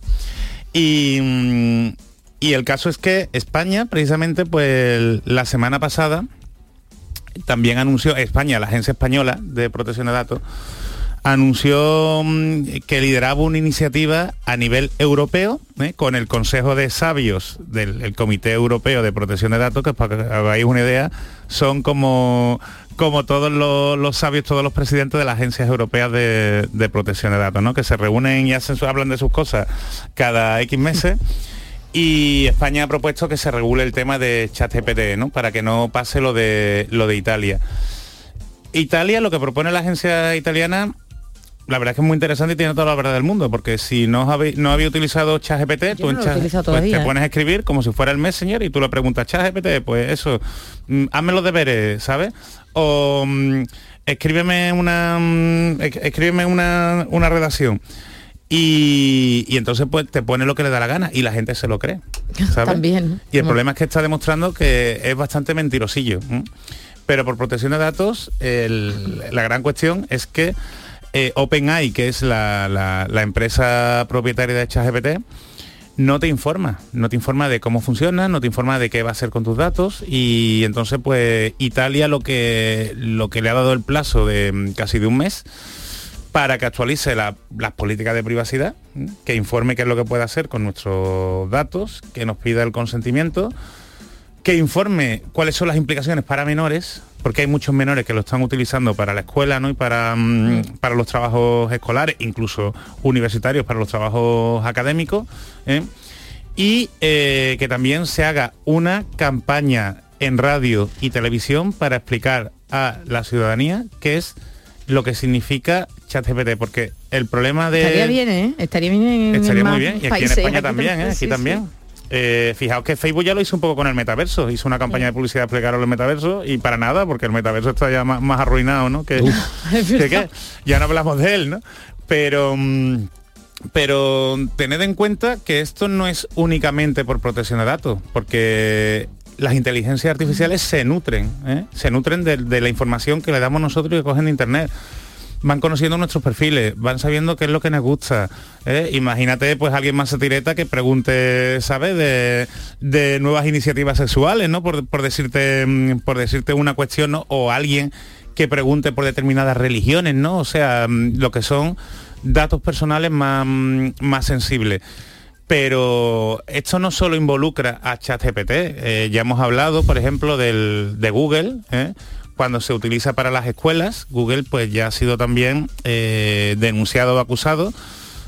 Y, mm, y el caso es que España, precisamente, pues la semana pasada, también anunció, España, la Agencia Española de Protección de Datos, anunció mm, que lideraba una iniciativa a nivel europeo ¿eh? con el Consejo de Sabios del el Comité Europeo de Protección de Datos, que para que hagáis una idea, son como, como todos los, sabios, todos los presidentes de las agencias europeas de, de protección de datos, ¿no? que se reúnen y hablan de sus cosas cada X meses. Y España ha propuesto que se regule el tema de ChatGPT, ¿no? Para que no pase lo de lo de Italia. Italia, lo que propone la agencia italiana, la verdad es que es muy interesante y tiene toda la verdad del mundo, porque si no habéis, no había utilizado ChatGPT, tú no en Chat- pues te ¿eh? pones a escribir como si fuera el Messenger y tú le preguntas ChatGPT, pues eso, mm, hazme los deberes, ¿sabes? O mm, escríbeme una mm, es- escríbeme una, una redacción. Y, y entonces pues te pone lo que le da la gana y la gente se lo cree. ¿sabes? También. Y el Mm. problema es que está demostrando que es bastante mentirosillo. ¿m? Pero por protección de datos, el- la gran cuestión es que eh, OpenAI, que es la, la- la empresa propietaria de ChatGPT, no te informa, no te informa de cómo funciona, no te informa de qué va a hacer con tus datos y entonces pues Italia lo que lo que le ha dado el plazo de mm, casi de un mes para que actualice la- las políticas de privacidad, que informe qué es lo que puede hacer con nuestros datos, que nos pida el consentimiento, que informe cuáles son las implicaciones para menores, porque hay muchos menores que lo están utilizando para la escuela ¿no? y para, mm, para los trabajos escolares, incluso universitarios para los trabajos académicos. ¿eh? Y eh, que también se haga una campaña en radio y televisión para explicar a la ciudadanía qué es lo que significa ChatGPT, porque el problema de... Estaría bien, ¿eh? Estaría bien en Estaría muy bien. Y aquí en. España Aquí también, ¿eh? Aquí sí, también. sí. Eh, fijaos que Facebook ya lo hizo un poco con el metaverso, hizo una campaña de publicidad explicar el metaverso y para nada, porque el metaverso está ya más, más arruinado, ¿no? Que, que- que ya no hablamos de él, ¿no? Pero mm, pero tened en cuenta que esto no es únicamente por protección de datos, porque las inteligencias artificiales se nutren, ¿eh? se nutren de, de la información que le damos nosotros y que cogen de internet van conociendo nuestros perfiles, van sabiendo qué es lo que nos gusta. ¿eh? Imagínate, pues alguien más satireta que pregunte, ¿sabes? De, de nuevas iniciativas sexuales, ¿no? Por, por decirte, mm, por decirte una cuestión. O alguien que pregunte por determinadas religiones, ¿no? O sea, mm, lo que son datos personales más, mm, más sensibles. Pero esto no solo involucra a ChatGPT, eh, ya hemos hablado, por ejemplo, del, de Google, ¿eh? Cuando se utiliza para las escuelas, Google pues ya ha sido también eh, denunciado o acusado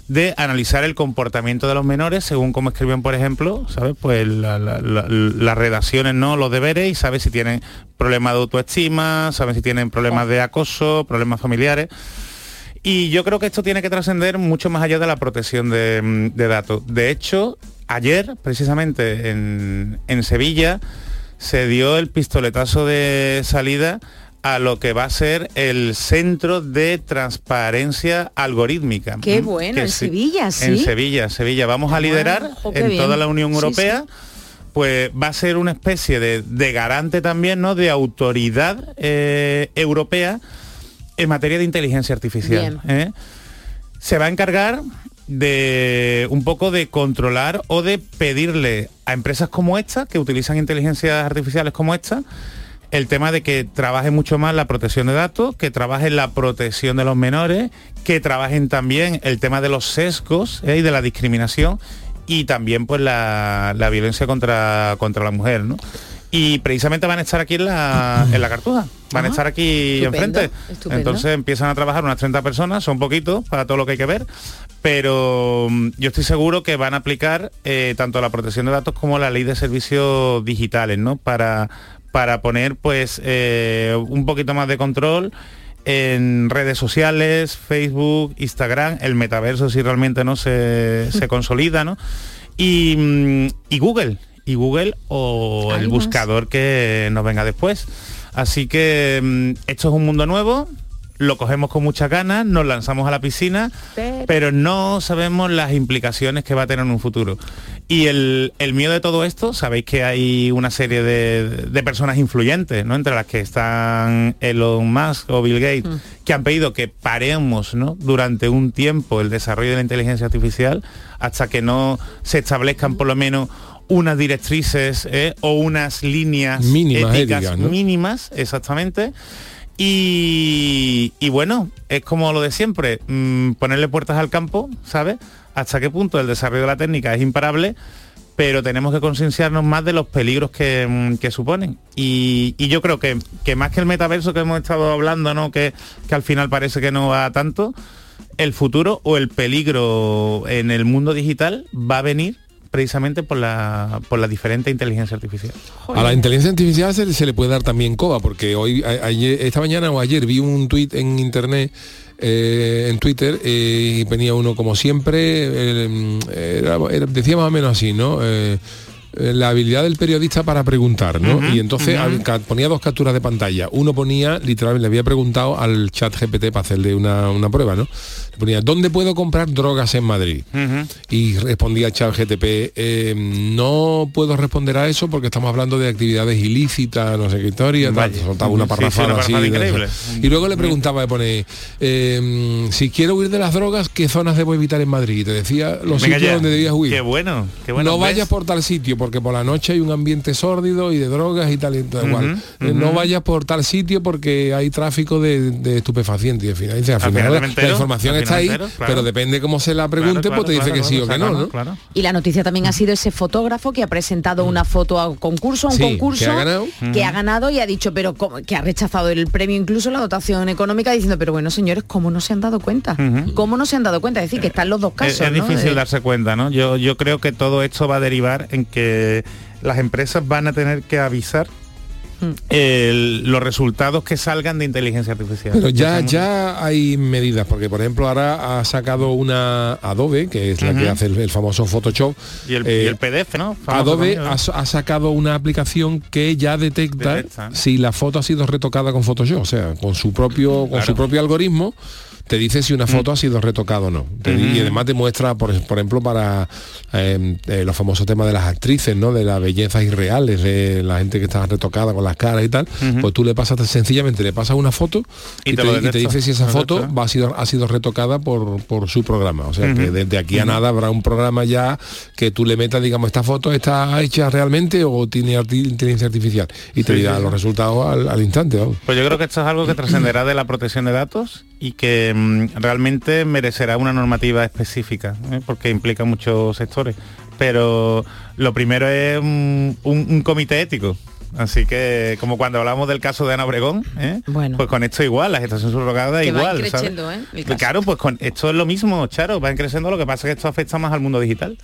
de analizar el comportamiento de los menores según cómo escriben, por ejemplo, ¿sabes? Pues la- la- la- las redacciones, ¿no? Los deberes y sabe si tienen problemas de autoestima, saben si tienen problemas de acoso, problemas familiares. Y yo creo que esto tiene que trascender mucho más allá de la protección de, de datos. De hecho, ayer, precisamente en, en Sevilla, se dio el pistoletazo de salida a lo que va a ser el centro de transparencia algorítmica. Qué bueno, Que en sí- Sevilla, sí. En Sevilla, Sevilla. Vamos a liderar qué en bien. toda la Unión Sí, Europea pues va a ser una especie de, de garante también, ¿no? De autoridad eh, europea en materia de inteligencia artificial. ¿eh? Se va a encargar de un poco de controlar o de pedirle a empresas como esta, que utilizan inteligencias artificiales como esta, el tema de que trabajen mucho más la protección de datos, que trabajen la protección de los menores, que trabajen también el tema de los sesgos ¿eh? y de la discriminación y también pues la, la violencia contra, contra la mujer, ¿no? Y precisamente van a estar aquí en la, en la cartuja, van a Ah, estar aquí estupendo, enfrente. estupendo. Entonces empiezan a trabajar unas 30 personas, son poquitos para todo lo que hay que ver, pero mm, yo estoy seguro que van a aplicar eh, tanto la protección de datos como la ley de servicios digitales, ¿no? Para, para poner pues eh, un poquito más de control en redes sociales, Facebook, Instagram, el metaverso si realmente no se, se consolida, ¿no? Y, mm, y Google, y Google o el buscador que nos venga después. Así que mm, esto es un mundo nuevo, lo cogemos con muchas ganas, nos lanzamos a la piscina, Pero- no sabemos las implicaciones que va a tener en un futuro. Y el, el miedo de todo esto, sabéis que hay una serie de, de personas influyentes, ¿no? Entre las que están Elon Musk o Bill Gates, Mm. que han pedido que paremos ¿no? durante un tiempo el desarrollo de la inteligencia artificial hasta que no se establezcan por lo menos unas directrices ¿eh? o unas líneas Mínimas, éticas éticas, ¿no? mínimas, exactamente. Y, bueno, es como lo de siempre, mm, ponerle puertas al campo, ¿sabes? Hasta qué punto el desarrollo de la técnica es imparable, pero tenemos que concienciarnos más de los peligros que, mm, que suponen. Y, y yo creo que, que más que el metaverso que hemos estado hablando, ¿no? Que, que al final parece que no va tanto, el futuro o el peligro en el mundo digital va a venir precisamente por la, por la diferente inteligencia artificial. A la inteligencia artificial se, se le puede dar también coba, porque hoy, a- ayer- esta mañana o ayer vi un tuit en internet, eh, en Twitter, eh, y venía uno como siempre, eh, era- era- decía más o menos así, ¿no? Eh, la habilidad del periodista para preguntar, ¿no? Y entonces al- ca- ponía dos capturas de pantalla. Uno ponía, literalmente, le había preguntado al chat GPT para hacerle una, una prueba, ¿no? Ponía, ¿dónde puedo comprar drogas en Madrid? Y respondía chat GTP, eh, no puedo responder a eso porque estamos hablando de actividades ilícitas, no sé qué historia, tal. Soltaba una Sí, sí, parrafada una así. increíble. Y luego le preguntaba, le pone, eh, si quiero huir de las drogas, ¿qué zonas debo evitar en Madrid? Y te decía los Venga sitios ya. donde debías huir. Qué bueno, qué bueno. no ¿ves? vayas por tal sitio porque por la noche hay un ambiente sórdido y de drogas y tal y tal igual. Eh, No vayas por tal sitio porque hay tráfico de, de estupefacientes. Y al final, dice, al Al final final la, información al está ahí, claro. pero depende cómo se la pregunte, Claro, pues te dice claro, que sí o que claro, no, ¿no? claro. Y la noticia también ha sido ese fotógrafo que ha presentado una foto a un concurso, a un Sí, concurso que ha ganado. que ha ganado y ha dicho, pero ¿cómo? que ha rechazado el premio, incluso la dotación económica, diciendo, pero bueno, señores, ¿cómo no se han dado cuenta? ¿Cómo no se han dado cuenta? Es decir, que están los dos casos. es ¿no? difícil De- darse cuenta, ¿no? Yo, yo creo que todo esto va a derivar en que las empresas van a tener que avisar. El- los resultados que salgan de inteligencia artificial. Pero ya, ya hay medidas, porque por ejemplo ahora ha sacado una Adobe, que es la que hace el, el famoso Photoshop. Y el, eh, y el PDF, ¿no? Famoso Adobe también, ¿no? ha, ha sacado una aplicación que ya detecta, si la foto ha sido retocada con Photoshop, o sea, con su propio, con Claro. su propio algoritmo te dice si una foto ha sido retocada o no. Te Y además te muestra, por, por ejemplo, para eh, eh, los famosos temas de las actrices, ¿no? De las bellezas irreales, de la gente que está retocada con las caras y tal, pues tú le pasas sencillamente, le pasas una foto y, Y te, te y dice si esa foto va, ha, sido, ha sido retocada por, por su programa. O sea que desde aquí a nada habrá un programa ya que tú le metas, digamos, esta foto está hecha realmente o tiene inteligencia artificial y te Sí, dirá sí, sí. los resultados al, al instante. Pues yo creo que esto es algo que trascenderá de la protección de datos y que mm, realmente merecerá una normativa específica, ¿eh? porque implica muchos sectores. Pero lo primero es un, un- un comité ético. Así que, como cuando hablamos del caso de Ana Obregón, ¿eh? pues con esto igual, la gestación subrogada Que igual. ¿sabes? ¿eh? caso. Claro, pues con esto es lo mismo, Charo, va creciendo, lo que pasa es que esto afecta más al mundo digital.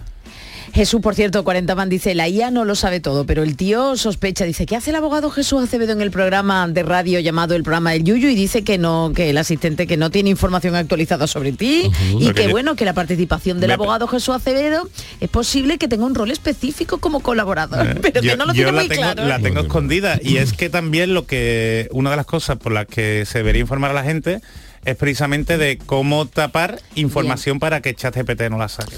Jesús, por cierto, 40 man dice, la IA no lo sabe todo, pero el tío sospecha, dice, ¿qué hace el abogado Jesús Acevedo en el programa de radio llamado el programa del Yuyu? Y dice que no, que el asistente que no tiene información actualizada sobre ti y que yo- bueno, que la participación del Me- abogado Jesús Acevedo es posible que tenga un rol específico como colaborador, Eh, pero que yo- no lo tiene muy tengo, claro. La tengo escondida y es que también lo que una de las cosas por las que se debería informar a la gente es precisamente de cómo tapar información para que ChatGPT no la saque.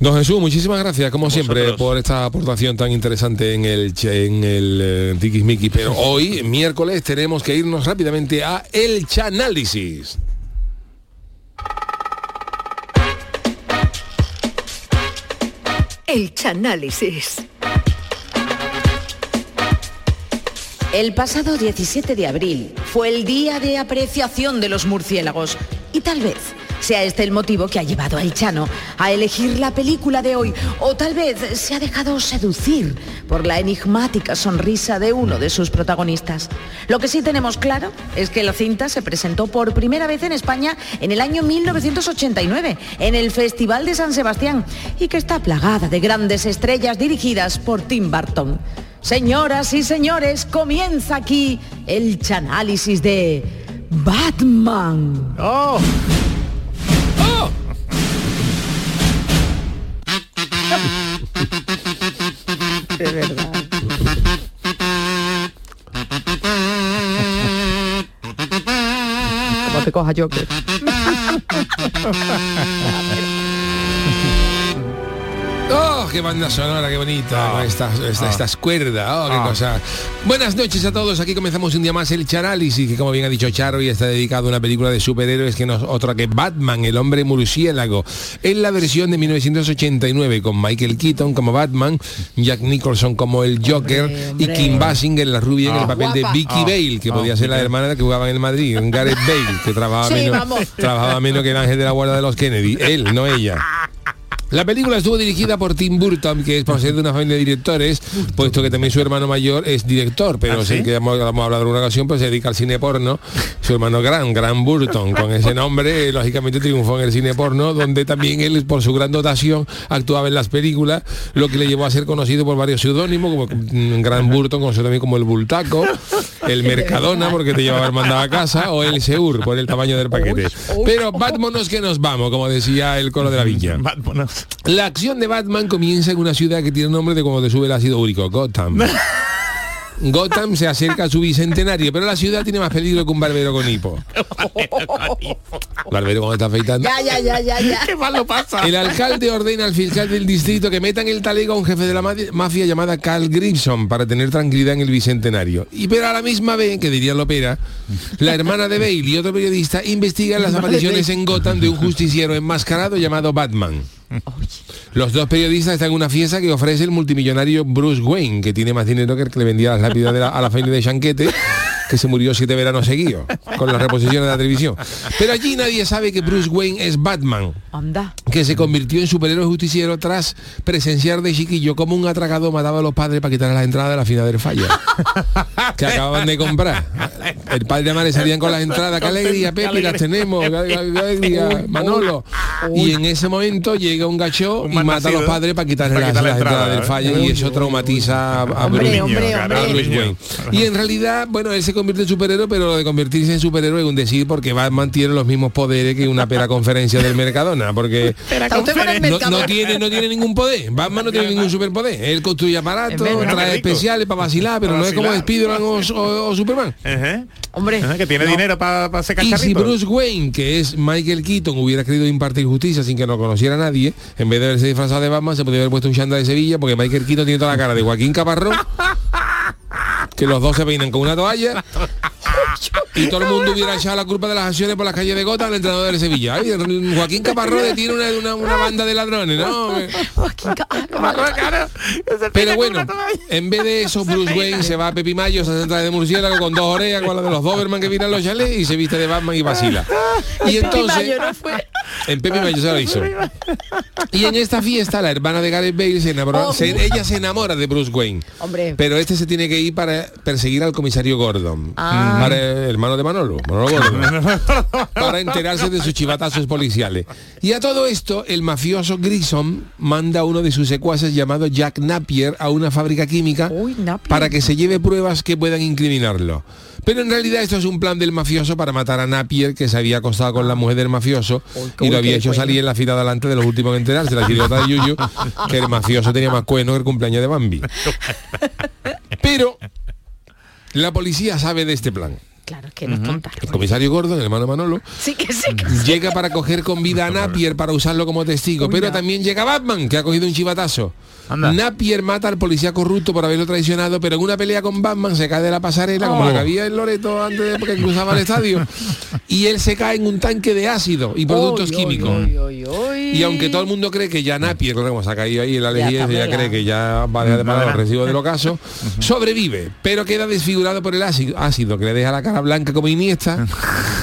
Don Jesús, muchísimas gracias, como siempre, por esta aportación tan interesante en el en el eh, Tiquismiquis. Pero hoy, miércoles, tenemos que irnos rápidamente a El Chanálisis. El Chanálisis. El pasado 17 de abril fue el día de apreciación de los murciélagos y tal vez sea este el motivo que ha llevado a El Chano a elegir la película de hoy o tal vez se ha dejado seducir por la enigmática sonrisa de uno de sus protagonistas. Lo que sí tenemos claro es que la cinta se presentó por primera vez en España en el año 1989 en el Festival de San Sebastián y que está plagada de grandes estrellas dirigidas por Tim Burton. Señoras y señores, comienza aquí el chanálisis de Batman. ¡Oh! De verdad. Como te coja Joker. ¡Oh, qué banda sonora, qué bonita! Ah. Estas, estas, Ah. estas cuerdas, ¡oh, qué Ah. cosa! Buenas noches a todos, aquí comenzamos un día más el Charálisis, que como bien ha dicho Charo, y está dedicado a una película de superhéroes que no es otra que Batman, el hombre murciélago, en la versión de 1989, con Michael Keaton como Batman, Jack Nicholson como el Joker, y Kim Basinger, la rubia, en el papel de. Vicky Ah. Bale, que Ah, podía ser la hermana que jugaba en el Madrid, en Gareth Bale, que trabajaba, Sí, menos, vamos. trabajaba menos que el ángel de la guarda de los Kennedy, él, no ella. La película estuvo dirigida por Tim Burton, que es ser de una familia de directores, puesto que también su hermano mayor es director, pero ¿Ah, sí? que hemos, hemos hablado en una ocasión, pues se dedica al cine porno. Su hermano Gran, Gran Burton, con ese nombre, eh, lógicamente triunfó en el cine porno, donde también él, por su gran dotación, actuaba en las películas, lo que le llevó a ser conocido por varios seudónimos, como mm, Gran Burton, conocido también como el Bultaco, el Mercadona, porque te llevaba mandado a casa, o el Seur, por el tamaño del paquete. Pero vámonos que nos vamos, como decía el coro de la viña. Vámonos. La acción de Batman comienza en una ciudad que tiene nombre de cuando te sube el ácido úrico, Gotham. Gotham se acerca a su bicentenario, pero la ciudad tiene más peligro que un barbero con hipo. Barbero cuando está afeitando. Ya, ya, ya, ya, ya. ¿Qué mal lo pasa? El alcalde ordena al fiscal del distrito que metan el talego a un jefe de la ma- mafia llamada Carl Grimson para tener tranquilidad en el bicentenario. Y pero a la misma vez, que diría Lopera, la hermana de Bale y otro periodista investigan las apariciones en Gotham de un justiciero enmascarado llamado Batman. Los dos periodistas están en una fiesta que ofrece el multimillonario Bruce Wayne, que tiene más dinero que el que le vendía las lápidas de la- a la familia de Chanquete, que se murió siete veranos seguidos, con las reposiciones de la televisión. Pero allí nadie sabe que Bruce Wayne es Batman Anda. que se convirtió en superhéroe justiciero tras presenciar de chiquillo como un atracador mataba a los padres para quitarle las entradas de la final del falla que acababan de comprar el padre de madre salían con las entradas qué alegría Pepe las tenemos qué alegría Manolo y en ese momento llega un gacho y mata a los padres para quitarle las, las la entradas entrada, del falla ¿eh? y eso traumatiza a. Bruce Wayne. Y en realidad, bueno, él se convierte en superhéroe, pero lo de convertirse en superhéroe es un decir porque Batman tiene los mismos poderes que una pera conferencia del Mercadona, porque no, tiene no tiene ningún poder. Batman no tiene ningún superpoder. Él construye aparatos, trae especiales para vacilar, pero Para no es como. Spiderman o, o- o Superman. Ajá. Hombre. Ajá, Que tiene no. dinero para ser Y si. Bruce Wayne, que es Michael Keaton, hubiera querido impartir justicia sin que no conociera a nadie, en vez de haberse disfrazado de Batman, se podría haber puesto un chanda de Sevilla, porque Michael Keaton tiene toda la cara de Joaquín Caparrón, que los dos se peinan con una toalla, y todo el mundo hubiera echado la culpa de las acciones por las calles de Gota al entrenador de Sevilla. Ay, Joaquín Caparrón tiene una, una, una banda de ladrones, ¿no? Pero bueno, en vez de eso, Bruce Wayne se va a Pepi Mayo, se centra de murciélago con dos orejas, con la de los Doberman que vienen los chalés y se viste de Batman y vacila. Y entonces, Mayo no fue. en Pepi Mayo se lo hizo. Y en esta fiesta, la hermana de Gareth Bale se enamora, se- ella se enamora de Bruce Wayne. Hombre. Pero este se tiene que ir para perseguir al comisario Gordon, Ah. para hermano de Manolo, Manolo para enterarse de sus chivatazos policiales. Y a todo esto, el mafioso Grissom manda a uno de sus secuaces llamado Jack Napier a una fábrica química Uy, para que se lleve pruebas que puedan incriminarlo. Pero en realidad esto es un plan del mafioso para matar a Napier, que se había acostado con la mujer del mafioso y lo había hecho salir en la fila delante de los últimos en enterarse, la chirigota de Yuyu, que el mafioso tenía más cueno que el cumpleaños de Bambi. Pero la policía sabe de este plan. Claro. que no es tonta. El comisario Gordon, el hermano Manolo, Sí que sí. que- llega para coger con vida a Napier para usarlo como testigo, pero también llega Batman, que ha cogido un chivatazo. Napier mata al policía corrupto por haberlo traicionado, pero en una pelea con Batman se cae de la pasarela, como Oh. la que había en Loreto antes de que cruzaba el estadio, y él se cae en un tanque de ácido y productos químicos. Y aunque todo el mundo cree que ya Napier, como se ha caído ahí en la Ya está ya cree que ya va a dejar de pagar los recibos del ocaso, sobrevive, pero queda desfigurado por el ácido, ácido que le deja la cara blanca como Iniesta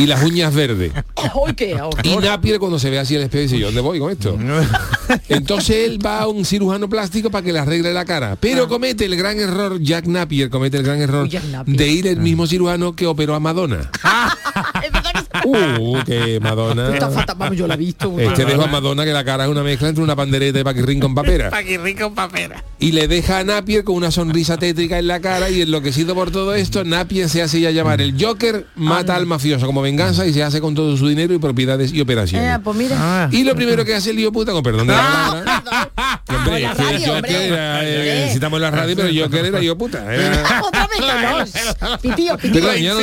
y las uñas verdes. Y Napier cuando se ve así el espejo dice, ¿yo dónde voy con esto? Entonces él va a un cirujano plástico para que le arregle la cara. Pero comete el gran error, Jack Napier comete el gran error de ir el mismo cirujano que operó a Madonna. Uh, que Madonna. Está fatal, vamos, yo la he visto. Este dejo a Madonna que la cara es una mezcla entre una pandereta y paquirrín con papera. Paquirrico papera. Y le deja a Napier con una sonrisa tétrica en la cara y enloquecido por todo esto, Napier se hace ya llamar el Joker, mata al mafioso como venganza y se hace con todo su dinero y propiedades y operaciones. Eh, pues mira. Y lo primero que hace el lío puta, con perdón de la palabra, hombre, la que radio, Joker hombre. era, eh, citamos la radio, pero el Joker era yo puta. era- Otra vez que no. Pitío, pitío. Ya no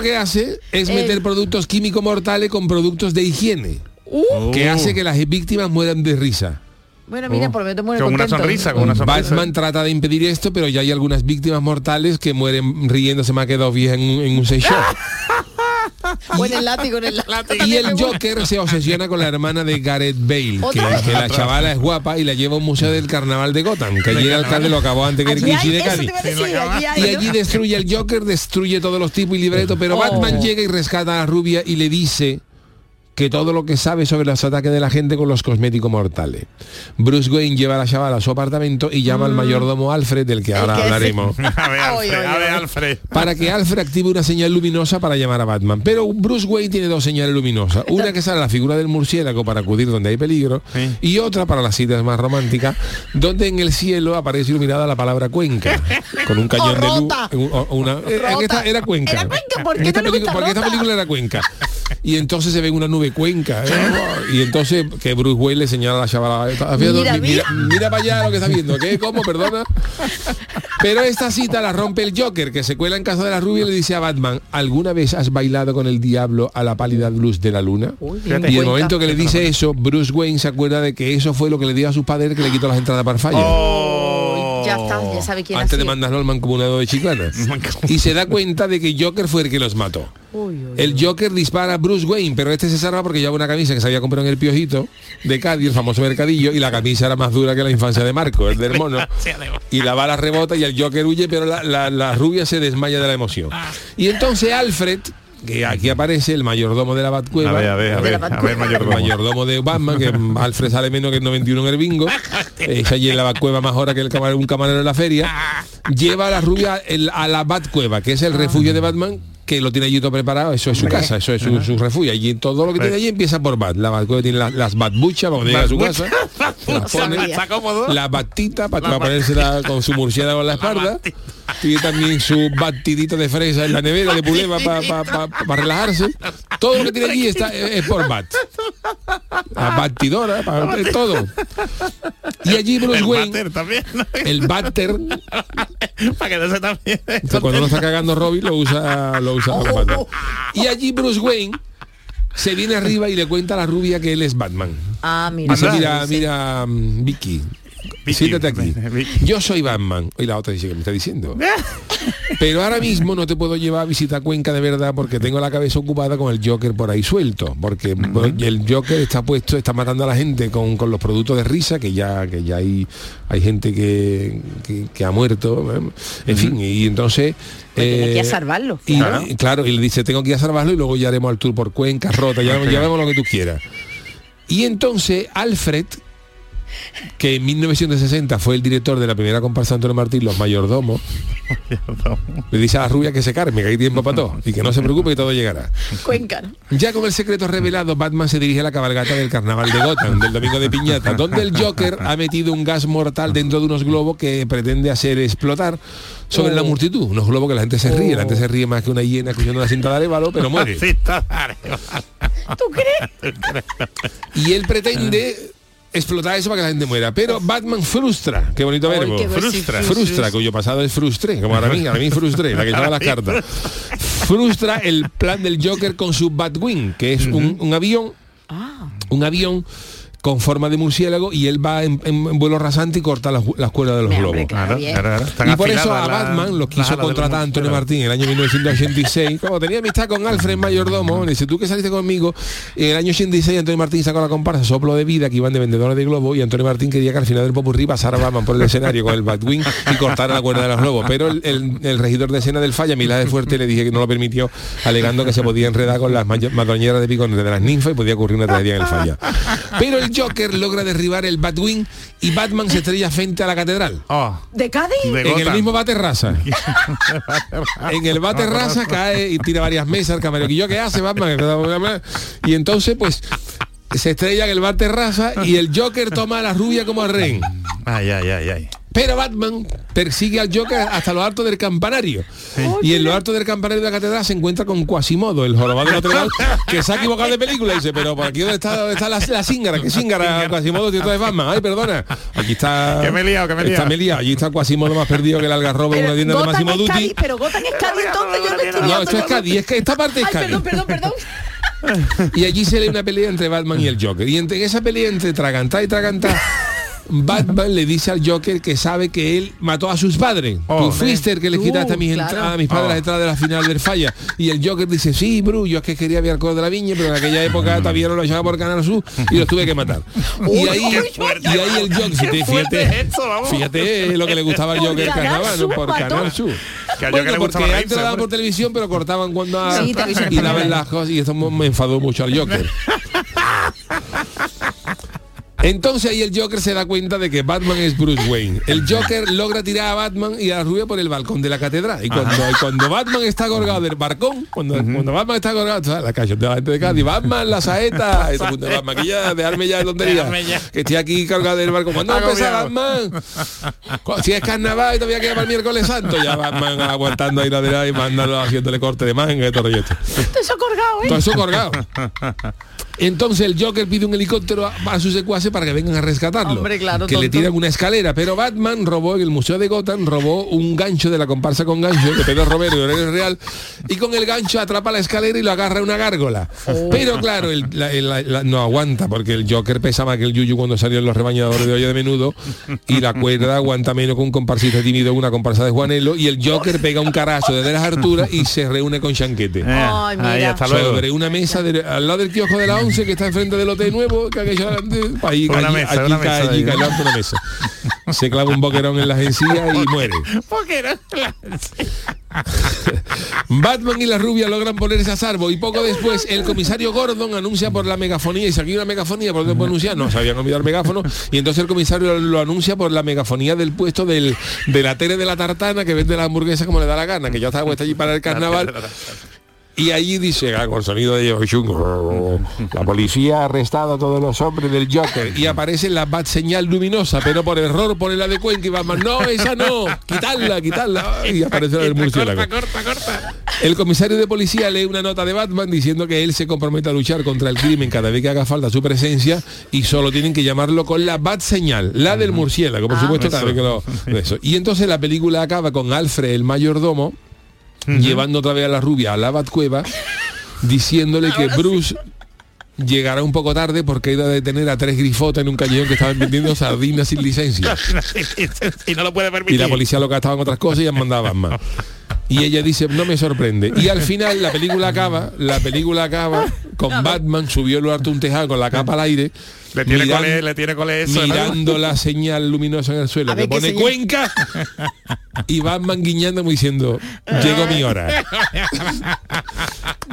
que hace es meter productos químicos mortales con productos de higiene, Uh. que hace que las víctimas mueran de risa. Bueno, mira, por lo menos muere Con una sonrisa, con una sonrisa. Batman trata de impedir esto, pero ya hay algunas víctimas mortales que mueren riéndose más que dos viejas en un, en un seis shop. O en el látigo, en el látigo. Y el Joker se obsesiona con la hermana de Gareth Bale, que, la chavala es guapa y la lleva a un museo del carnaval de Gotham, que allí el alcalde lo acabó antes que el de Cádiz. iba a decir, allí hay, Y ¿no? allí destruye el Joker, destruye todos los tipos y libretos, pero Oh. Batman llega y rescata a la rubia y le dice que todo lo que sabe sobre los ataques de la gente con los cosméticos mortales. Bruce Wayne lleva a la chavala a su apartamento y llama al mayordomo Alfred, del que ahora Mm. hablaremos, A ver, Alfred, a ver. Alfred. para que Alfred active una señal luminosa para llamar a Batman. Pero Bruce Wayne tiene dos señales luminosas. Una que sale la figura del murciélago para acudir donde hay peligro Sí. y otra para las citas más románticas, donde en el cielo aparece iluminada la palabra Cuenca, con un cañón de luz. una- eh, en esta era Cuenca. Era Cuenca, ¿por En qué esta no le película- gusta porque esta película era Cuenca. Y entonces se ve una nube Cuenca. ¿eh? Y entonces que Bruce Wayne le señala a la chavala. "Está viendo- Mira, mira, mira para allá lo que está viendo. ¿Qué? ¿Cómo? Perdona. Pero esta cita la rompe el Joker, que se cuela en casa de la rubia y le dice a Batman, ¿alguna vez has bailado con el diablo a la pálida luz de la luna? Y el momento que le dice eso, Bruce Wayne se acuerda de que eso fue lo que le dio a sus padres que le quitó las entradas para el fallo. Oh. Ya está, ya sabe quién ha Antes de sido. mandar Norman como una de chiclana. y se da cuenta de que Joker fue el que los mató. Uy, uy, El Joker dispara a Bruce Wayne, pero este se salva porque lleva una camisa que se había comprado en el Piojito de Cádiz, el famoso mercadillo, y la camisa era más dura que la infancia de Marco, el del mono. Y la bala rebota y el Joker huye, pero la, la- la rubia se desmaya de la emoción. Y entonces Alfred, que aquí aparece el mayordomo de la Batcueva, A ver, a ver, a De ver, la a ver, Batcueva. el mayordomo. mayordomo de Batman, que Alfred sale menos que el 91 en el bingo, es allí en la Batcueva más hora que el camarero, un camarero en la feria, lleva a la rubia el- a la Batcueva, que es el refugio de Batman, que lo tiene allí todo preparado, eso es su casa, eso es su, su refugio. Allí todo lo que tiene allí empieza por Bat. La Batcueva tiene la- las Batbuchas cuando llega a su casa, las pone, la batita para ponérsela con su murciélago en la espalda. Tiene también su batidito de fresa en la nevera de puleva para relajarse. Todo lo que tiene allí está, es por bat. La batidora, para todo. Y allí Bruce El Wayne, váter también. ¿no? el batter, Para que no se también. cuando no está cagando Robin lo usa, lo usa matar. Y allí Bruce Wayne se viene arriba y le cuenta a la rubia que él es Batman. Ah, mira. Dice, mira, mira, mm, Vicky. Siéntate aquí. Yo soy Batman. Y la otra dice que me está diciendo. Pero ahora mismo no te puedo llevar a visitar Cuenca de verdad porque tengo la cabeza ocupada con el Joker por ahí suelto. Porque bueno, el Joker está puesto, está matando a la gente con, con los productos de risa, que ya, que ya hay, hay gente que, que, que ha muerto. ¿eh? En fin, y entonces. Pues tiene que ir a eh, salvarlo. y, claro. y claro, y le dice, tengo que ir a salvarlo y luego ya haremos el tour por Cuenca, Rota, ya, ya vemos lo que tú quieras. Y entonces Alfred, que en 1960 fue el director de la primera comparsa de Antonio Martín, Los Mayordomos, le dice a la rubia que se carme, que hay tiempo para todo, y que no se preocupe que todo llegará. Ya con el secreto revelado, Batman se dirige a la cabalgata del carnaval de Gotham, del domingo de piñata, donde el Joker ha metido un gas mortal dentro de unos globos que pretende hacer explotar sobre la multitud. Unos globos que la gente se ríe, la gente se ríe más que una hiena escuchando una cinta de arévalo, pero muere. Sí, está raro. ¿Tú crees? Y él pretende explotar eso para que la gente muera. Pero Batman frustra, qué bonito Ay, verbo. qué frustra, frustra. cuyo pasado es frustré, como ahora mí, a mí frustré, la que lleva las cartas. Frustra el plan del Joker con su Batwing, que es un, un avión, un avión con forma de murciélago y él va en, en- en vuelo rasante y corta las, las cuerdas de los globos. claro, bien. claro, claro. Están Y por eso a Batman lo las quiso contratar Antonio Martín en el año 1986. Como tenía amistad con Alfred Mayordomo, le dice, tú que saliste conmigo, en el año 86 Antonio Martín sacó la comparsa Soplo de Vida, que iban de vendedores de globos, y Antonio Martín quería que al final del popurrí pasara Batman por el escenario con el Batwing y cortara la cuerda de los globos. Pero el, el- el regidor de escena del falla, Milán de Fuerte, le dije que no lo permitió, alegando que se podía enredar con las madroñeras de picones de las ninfas y podía ocurrir una tragedia en el falla. Pero el Joker logra derribar el Batwing y Batman se estrella frente a la catedral. ¿De Cádiz? en el mismo bate raza. en el bate raza cae y tira varias mesas el camaroquillo que hace Batman y entonces pues se estrella en el bate raza y el Joker toma a la rubia como a rehén Ay, ay, ay, ay. Pero Batman persigue al Joker hasta lo alto del campanario y en lo alto del campanario de la catedral se encuentra con Quasimodo el jorobado de Notre Dame que se ha equivocado de película y dice pero por aquí dónde está, dónde está la, la cíngara que cíngara Quasimodo tío de Batman ay perdona aquí está Que me he liado, que me he está liado. me he liado. allí está Quasimodo más perdido que el algarrobo en una tienda de Máximo Duty Cádiz, pero Gotham es Cádiz, entonces yo me estoy no, liando esto es Cádiz, es que esta parte es Ay, Cádiz. perdón, perdón, perdón. Y allí se lee una pelea entre Batman y el Joker. Y entre en esa pelea entre tragantá y tragantá, Batman le dice al Joker que sabe que él mató a sus padres. Tú fuiste el que le quitaste a mis, claro. a mis padres Oh. las entradas de la final del falla. Y el Joker dice, sí, Bru, yo es que quería ver Coro de la Viña, pero en aquella época todavía no lo echaba por Canal Sur y los tuve que matar. y ahí, y ahí el Joker, fíjate, vamos. fíjate lo que le gustaba al Joker carnaval, por. Canal Sur. Que al Bueno, Joker le porque antes lo daban por televisión, pero cortaban cuando a- Sí, y daban las cosas y esto me enfadó mucho al Joker. Entonces ahí el Joker se da cuenta de que Batman es Bruce Wayne. El Joker logra tirar a Batman y a la rubia por el balcón de la catedral. Y cuando, y cuando Batman está colgado del balcón, cuando, cuando Batman está colgado, la calle de la gente de Cádiz, Batman, la saeta, mundo, Batman, que ya, dejarme ya de tontería. Que estoy aquí colgado del balcón. ¿Cuándo va a empezar Agobiado. Batman? Si es carnaval y todavía queda para el miércoles santo, ya Batman aguantando ahí la de y mandando haciéndole corte de manga y todo este. Todo eso colgado, ¿eh? Todo eso colgado. Entonces el Joker pide un helicóptero a, a sus secuaces para que vengan a rescatarlo. Hombre, claro, que le tiran una escalera. Pero Batman robó en el Museo de Gotham, robó un gancho de la comparsa con gancho de Pedro Romero y Aurelio Real. Y con el gancho atrapa la escalera y lo agarra a una gárgola. Oh. Pero claro, el- la- la- la- no aguanta porque el Joker pesa más que el Yuyu cuando salió en los rebañadores de olla de menudo. Y la cuerda aguanta menos que un comparsista tímido una comparsa de Juanelo. Y el Joker pega un carazo desde las alturas y se reúne con Chanquete. Eh, Ay, mira. ahí, hasta luego. Sobre una mesa de- al lado del kiosco de la 11 que está enfrente del hotel nuevo, que aquello ahí, Una allí, mesa, allí una cae, mesa allí de- cae levanta una mesa. Se clava un boquerón en las encías y muere. Batman y la rubia logran ponerse a salvo y poco después el comisario Gordon anuncia por la megafonía y si aquí hay una megafonía por dónde anunciar. No se habían olvidado el megáfono. Y entonces el comisario lo anuncia por la megafonía del puesto del de la tele de la tartana que vende la hamburguesa como le da la gana que ya está puesta allí para el carnaval y allí dice, ah, con sonido de Chungo, la policía ha arrestado a todos los hombres del Joker y aparece la bat señal luminosa, pero por error pone la de Cuenca y Batman, no, esa no, quitarla, quitarla. Y aparece la del murciélago. corta, corta. El comisario de policía lee una nota de Batman diciendo que él se compromete a luchar contra el crimen cada vez que haga falta su presencia y solo tienen que llamarlo con la bat señal, la del murciélago, por supuesto, cada vez que lo, eso. Y entonces la película acaba con Alfred, el mayordomo, llevando otra vez a la rubia a la Batcueva, diciéndole que Bruce llegará un poco tarde porque ha ido a detener a tres grifotas en un callejón que estaban vendiendo sardinas sin licencia. y no lo puede Y permitir. la policía lo gastaba en otras cosas y han mandado a Batman. Y ella dice, no me sorprende. Y al final la película acaba, la película acaba con Batman subió lo harto un tejado con la capa al aire. Le tiene miran- cole, le tiene cole eso. ¿no? mirando la señal luminosa en el suelo que pone señal. Cuenca y Batman guiñando como diciendo llegó mi hora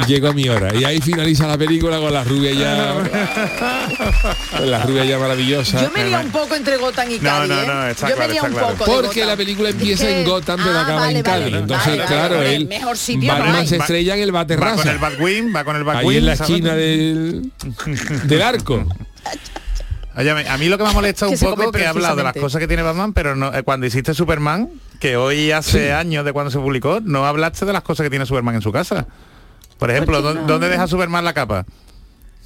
llegó mi hora y ahí finaliza la película con la rubia ya con la rubia ya maravillosa Yo me lía un poco entre Gotham y No, Cádiz, no, ¿eh? no, está Yo claro, me está un claro. poco porque Gotham. la película empieza en Gotham pero Ah, acaba vale, en Cádiz vale, entonces vale, claro vale, él mejor sitio no se estrella en el Va con Baterraza el Batwing, va con el Batwing. ahí en la esquina del del arco Oye, a mí lo que me ha molestado un poco que he hablado de las cosas que tiene Batman, pero no, eh, cuando hiciste Superman, que hoy hace años de cuando se publicó, no hablaste de las cosas que tiene Superman en su casa. Por ejemplo, qué ¿dó- no? ¿dónde deja Superman la capa?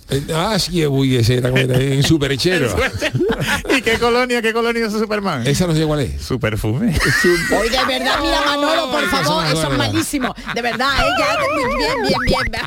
Eh, Ah, sí, uy, ese era, como era en superhechero. ¿Y qué colonia, qué colonia es Superman? Esa no sé cuál es. Su perfume. Hoy de verdad, mira Manolo, por favor, eso es malísimo. De verdad, ¿eh? Ya, bien, bien, bien.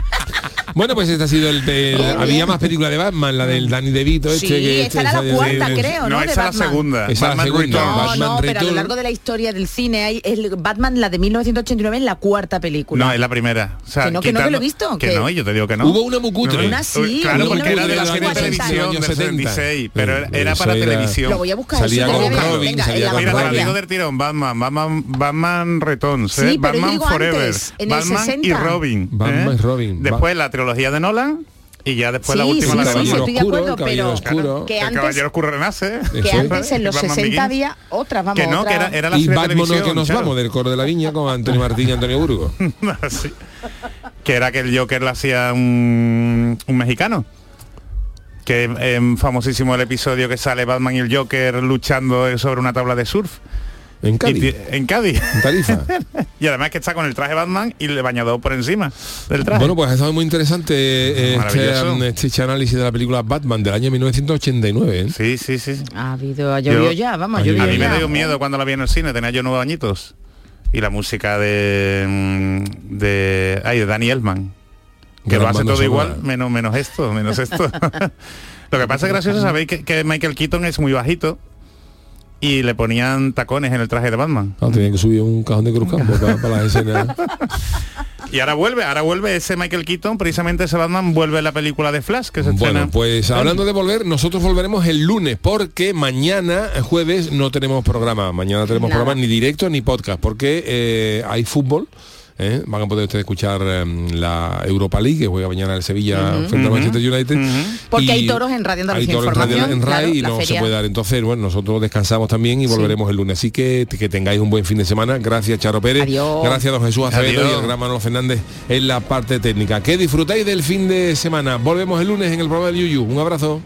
Bueno, pues este ha sido el, el- había más películas de Batman, la del Danny DeVito este Sí, que esta era la de- cuarta, de- creo, ¿no? No, esa es la Batman. segunda. Esa es la Batman segunda. No, Batman no, pero a lo largo de la historia del cine hay el Batman, la de 1989, es la cuarta película. No, es la primera. O sea, Que no, que no, que lo he visto, Que que- no, yo te digo que no. Hubo una muy cutre. No, Una sí, Claro, una porque era de la serie de televisión del 70. 76, pero era, para televisión. Lo voy a buscar. Salía con Robin, salía la con Mira, te la Batman. digo del tirón, Batman, Batman, Batman Returns, Sí, ¿eh? Batman Forever, antes, el Batman 60. y Robin. Batman ¿eh? y Robin. Después la trilogía de Nolan y ya después la Sí, última sí, la de sí, estoy de acuerdo, el pero Oscuro. que el antes, Caballero Oscuro renace. que Eso es. antes en los Batman 60 Begins. había otras, vamos, Que no, que otra- era, era la Y serie de Batman televisión. que nos claro. vamos del coro de la viña con Antonio Martín y Antonio Burgo. Sí. Que era que el Joker lo hacía un, un mexicano. Que es famosísimo el episodio que sale Batman y el Joker luchando sobre una tabla de surf. En Cádiz. en Cádiz. En Tarifa. y además que está con el traje Batman y el bañador por encima del traje. Bueno, pues ha estado muy interesante eh, este, este, análisis de la película Batman del año 1989. ¿eh? Sí, sí, sí. Ha habido, ha llovido Yo- ya, vamos, ha a llovido A mí me ya. dio miedo cuando la vi en el cine, tenía yo nueve añitos. Y la música de mm, de, ay, de Danny Elfman. Que lo hace todo igual, menos, menos esto, menos esto. lo que pasa es gracioso, sabéis que, que Michael Keaton es muy bajito y le ponían tacones en el traje de Batman. Ah, tenía que subir un cajón de cruzcampo para, para las escenas. Y ahora vuelve, ahora vuelve ese Michael Keaton, precisamente ese Batman vuelve en la película de Flash que se estrena. Bueno, pues hablando de volver, nosotros volveremos el lunes porque mañana, jueves, no tenemos programa. Mañana tenemos Nada. programa ni directo ni podcast porque eh, hay fútbol. ¿Eh? Van a poder ustedes escuchar em, la Europa League que juega mañana el Sevilla frente al Manchester United. Porque Y hay toros en Radio hay Andalucía toros en Radio- en RAI claro, y no se puede dar. Entonces, bueno, nosotros descansamos también y volveremos el lunes. Así que que tengáis un buen fin de semana. Gracias, Charo Pérez. Adiós. Gracias, don Jesús Acevedo Adiós. y el gran Manolo Fernández en la parte técnica. Que disfrutéis del fin de semana. Volvemos el lunes en el programa del Yuyu. Un abrazo.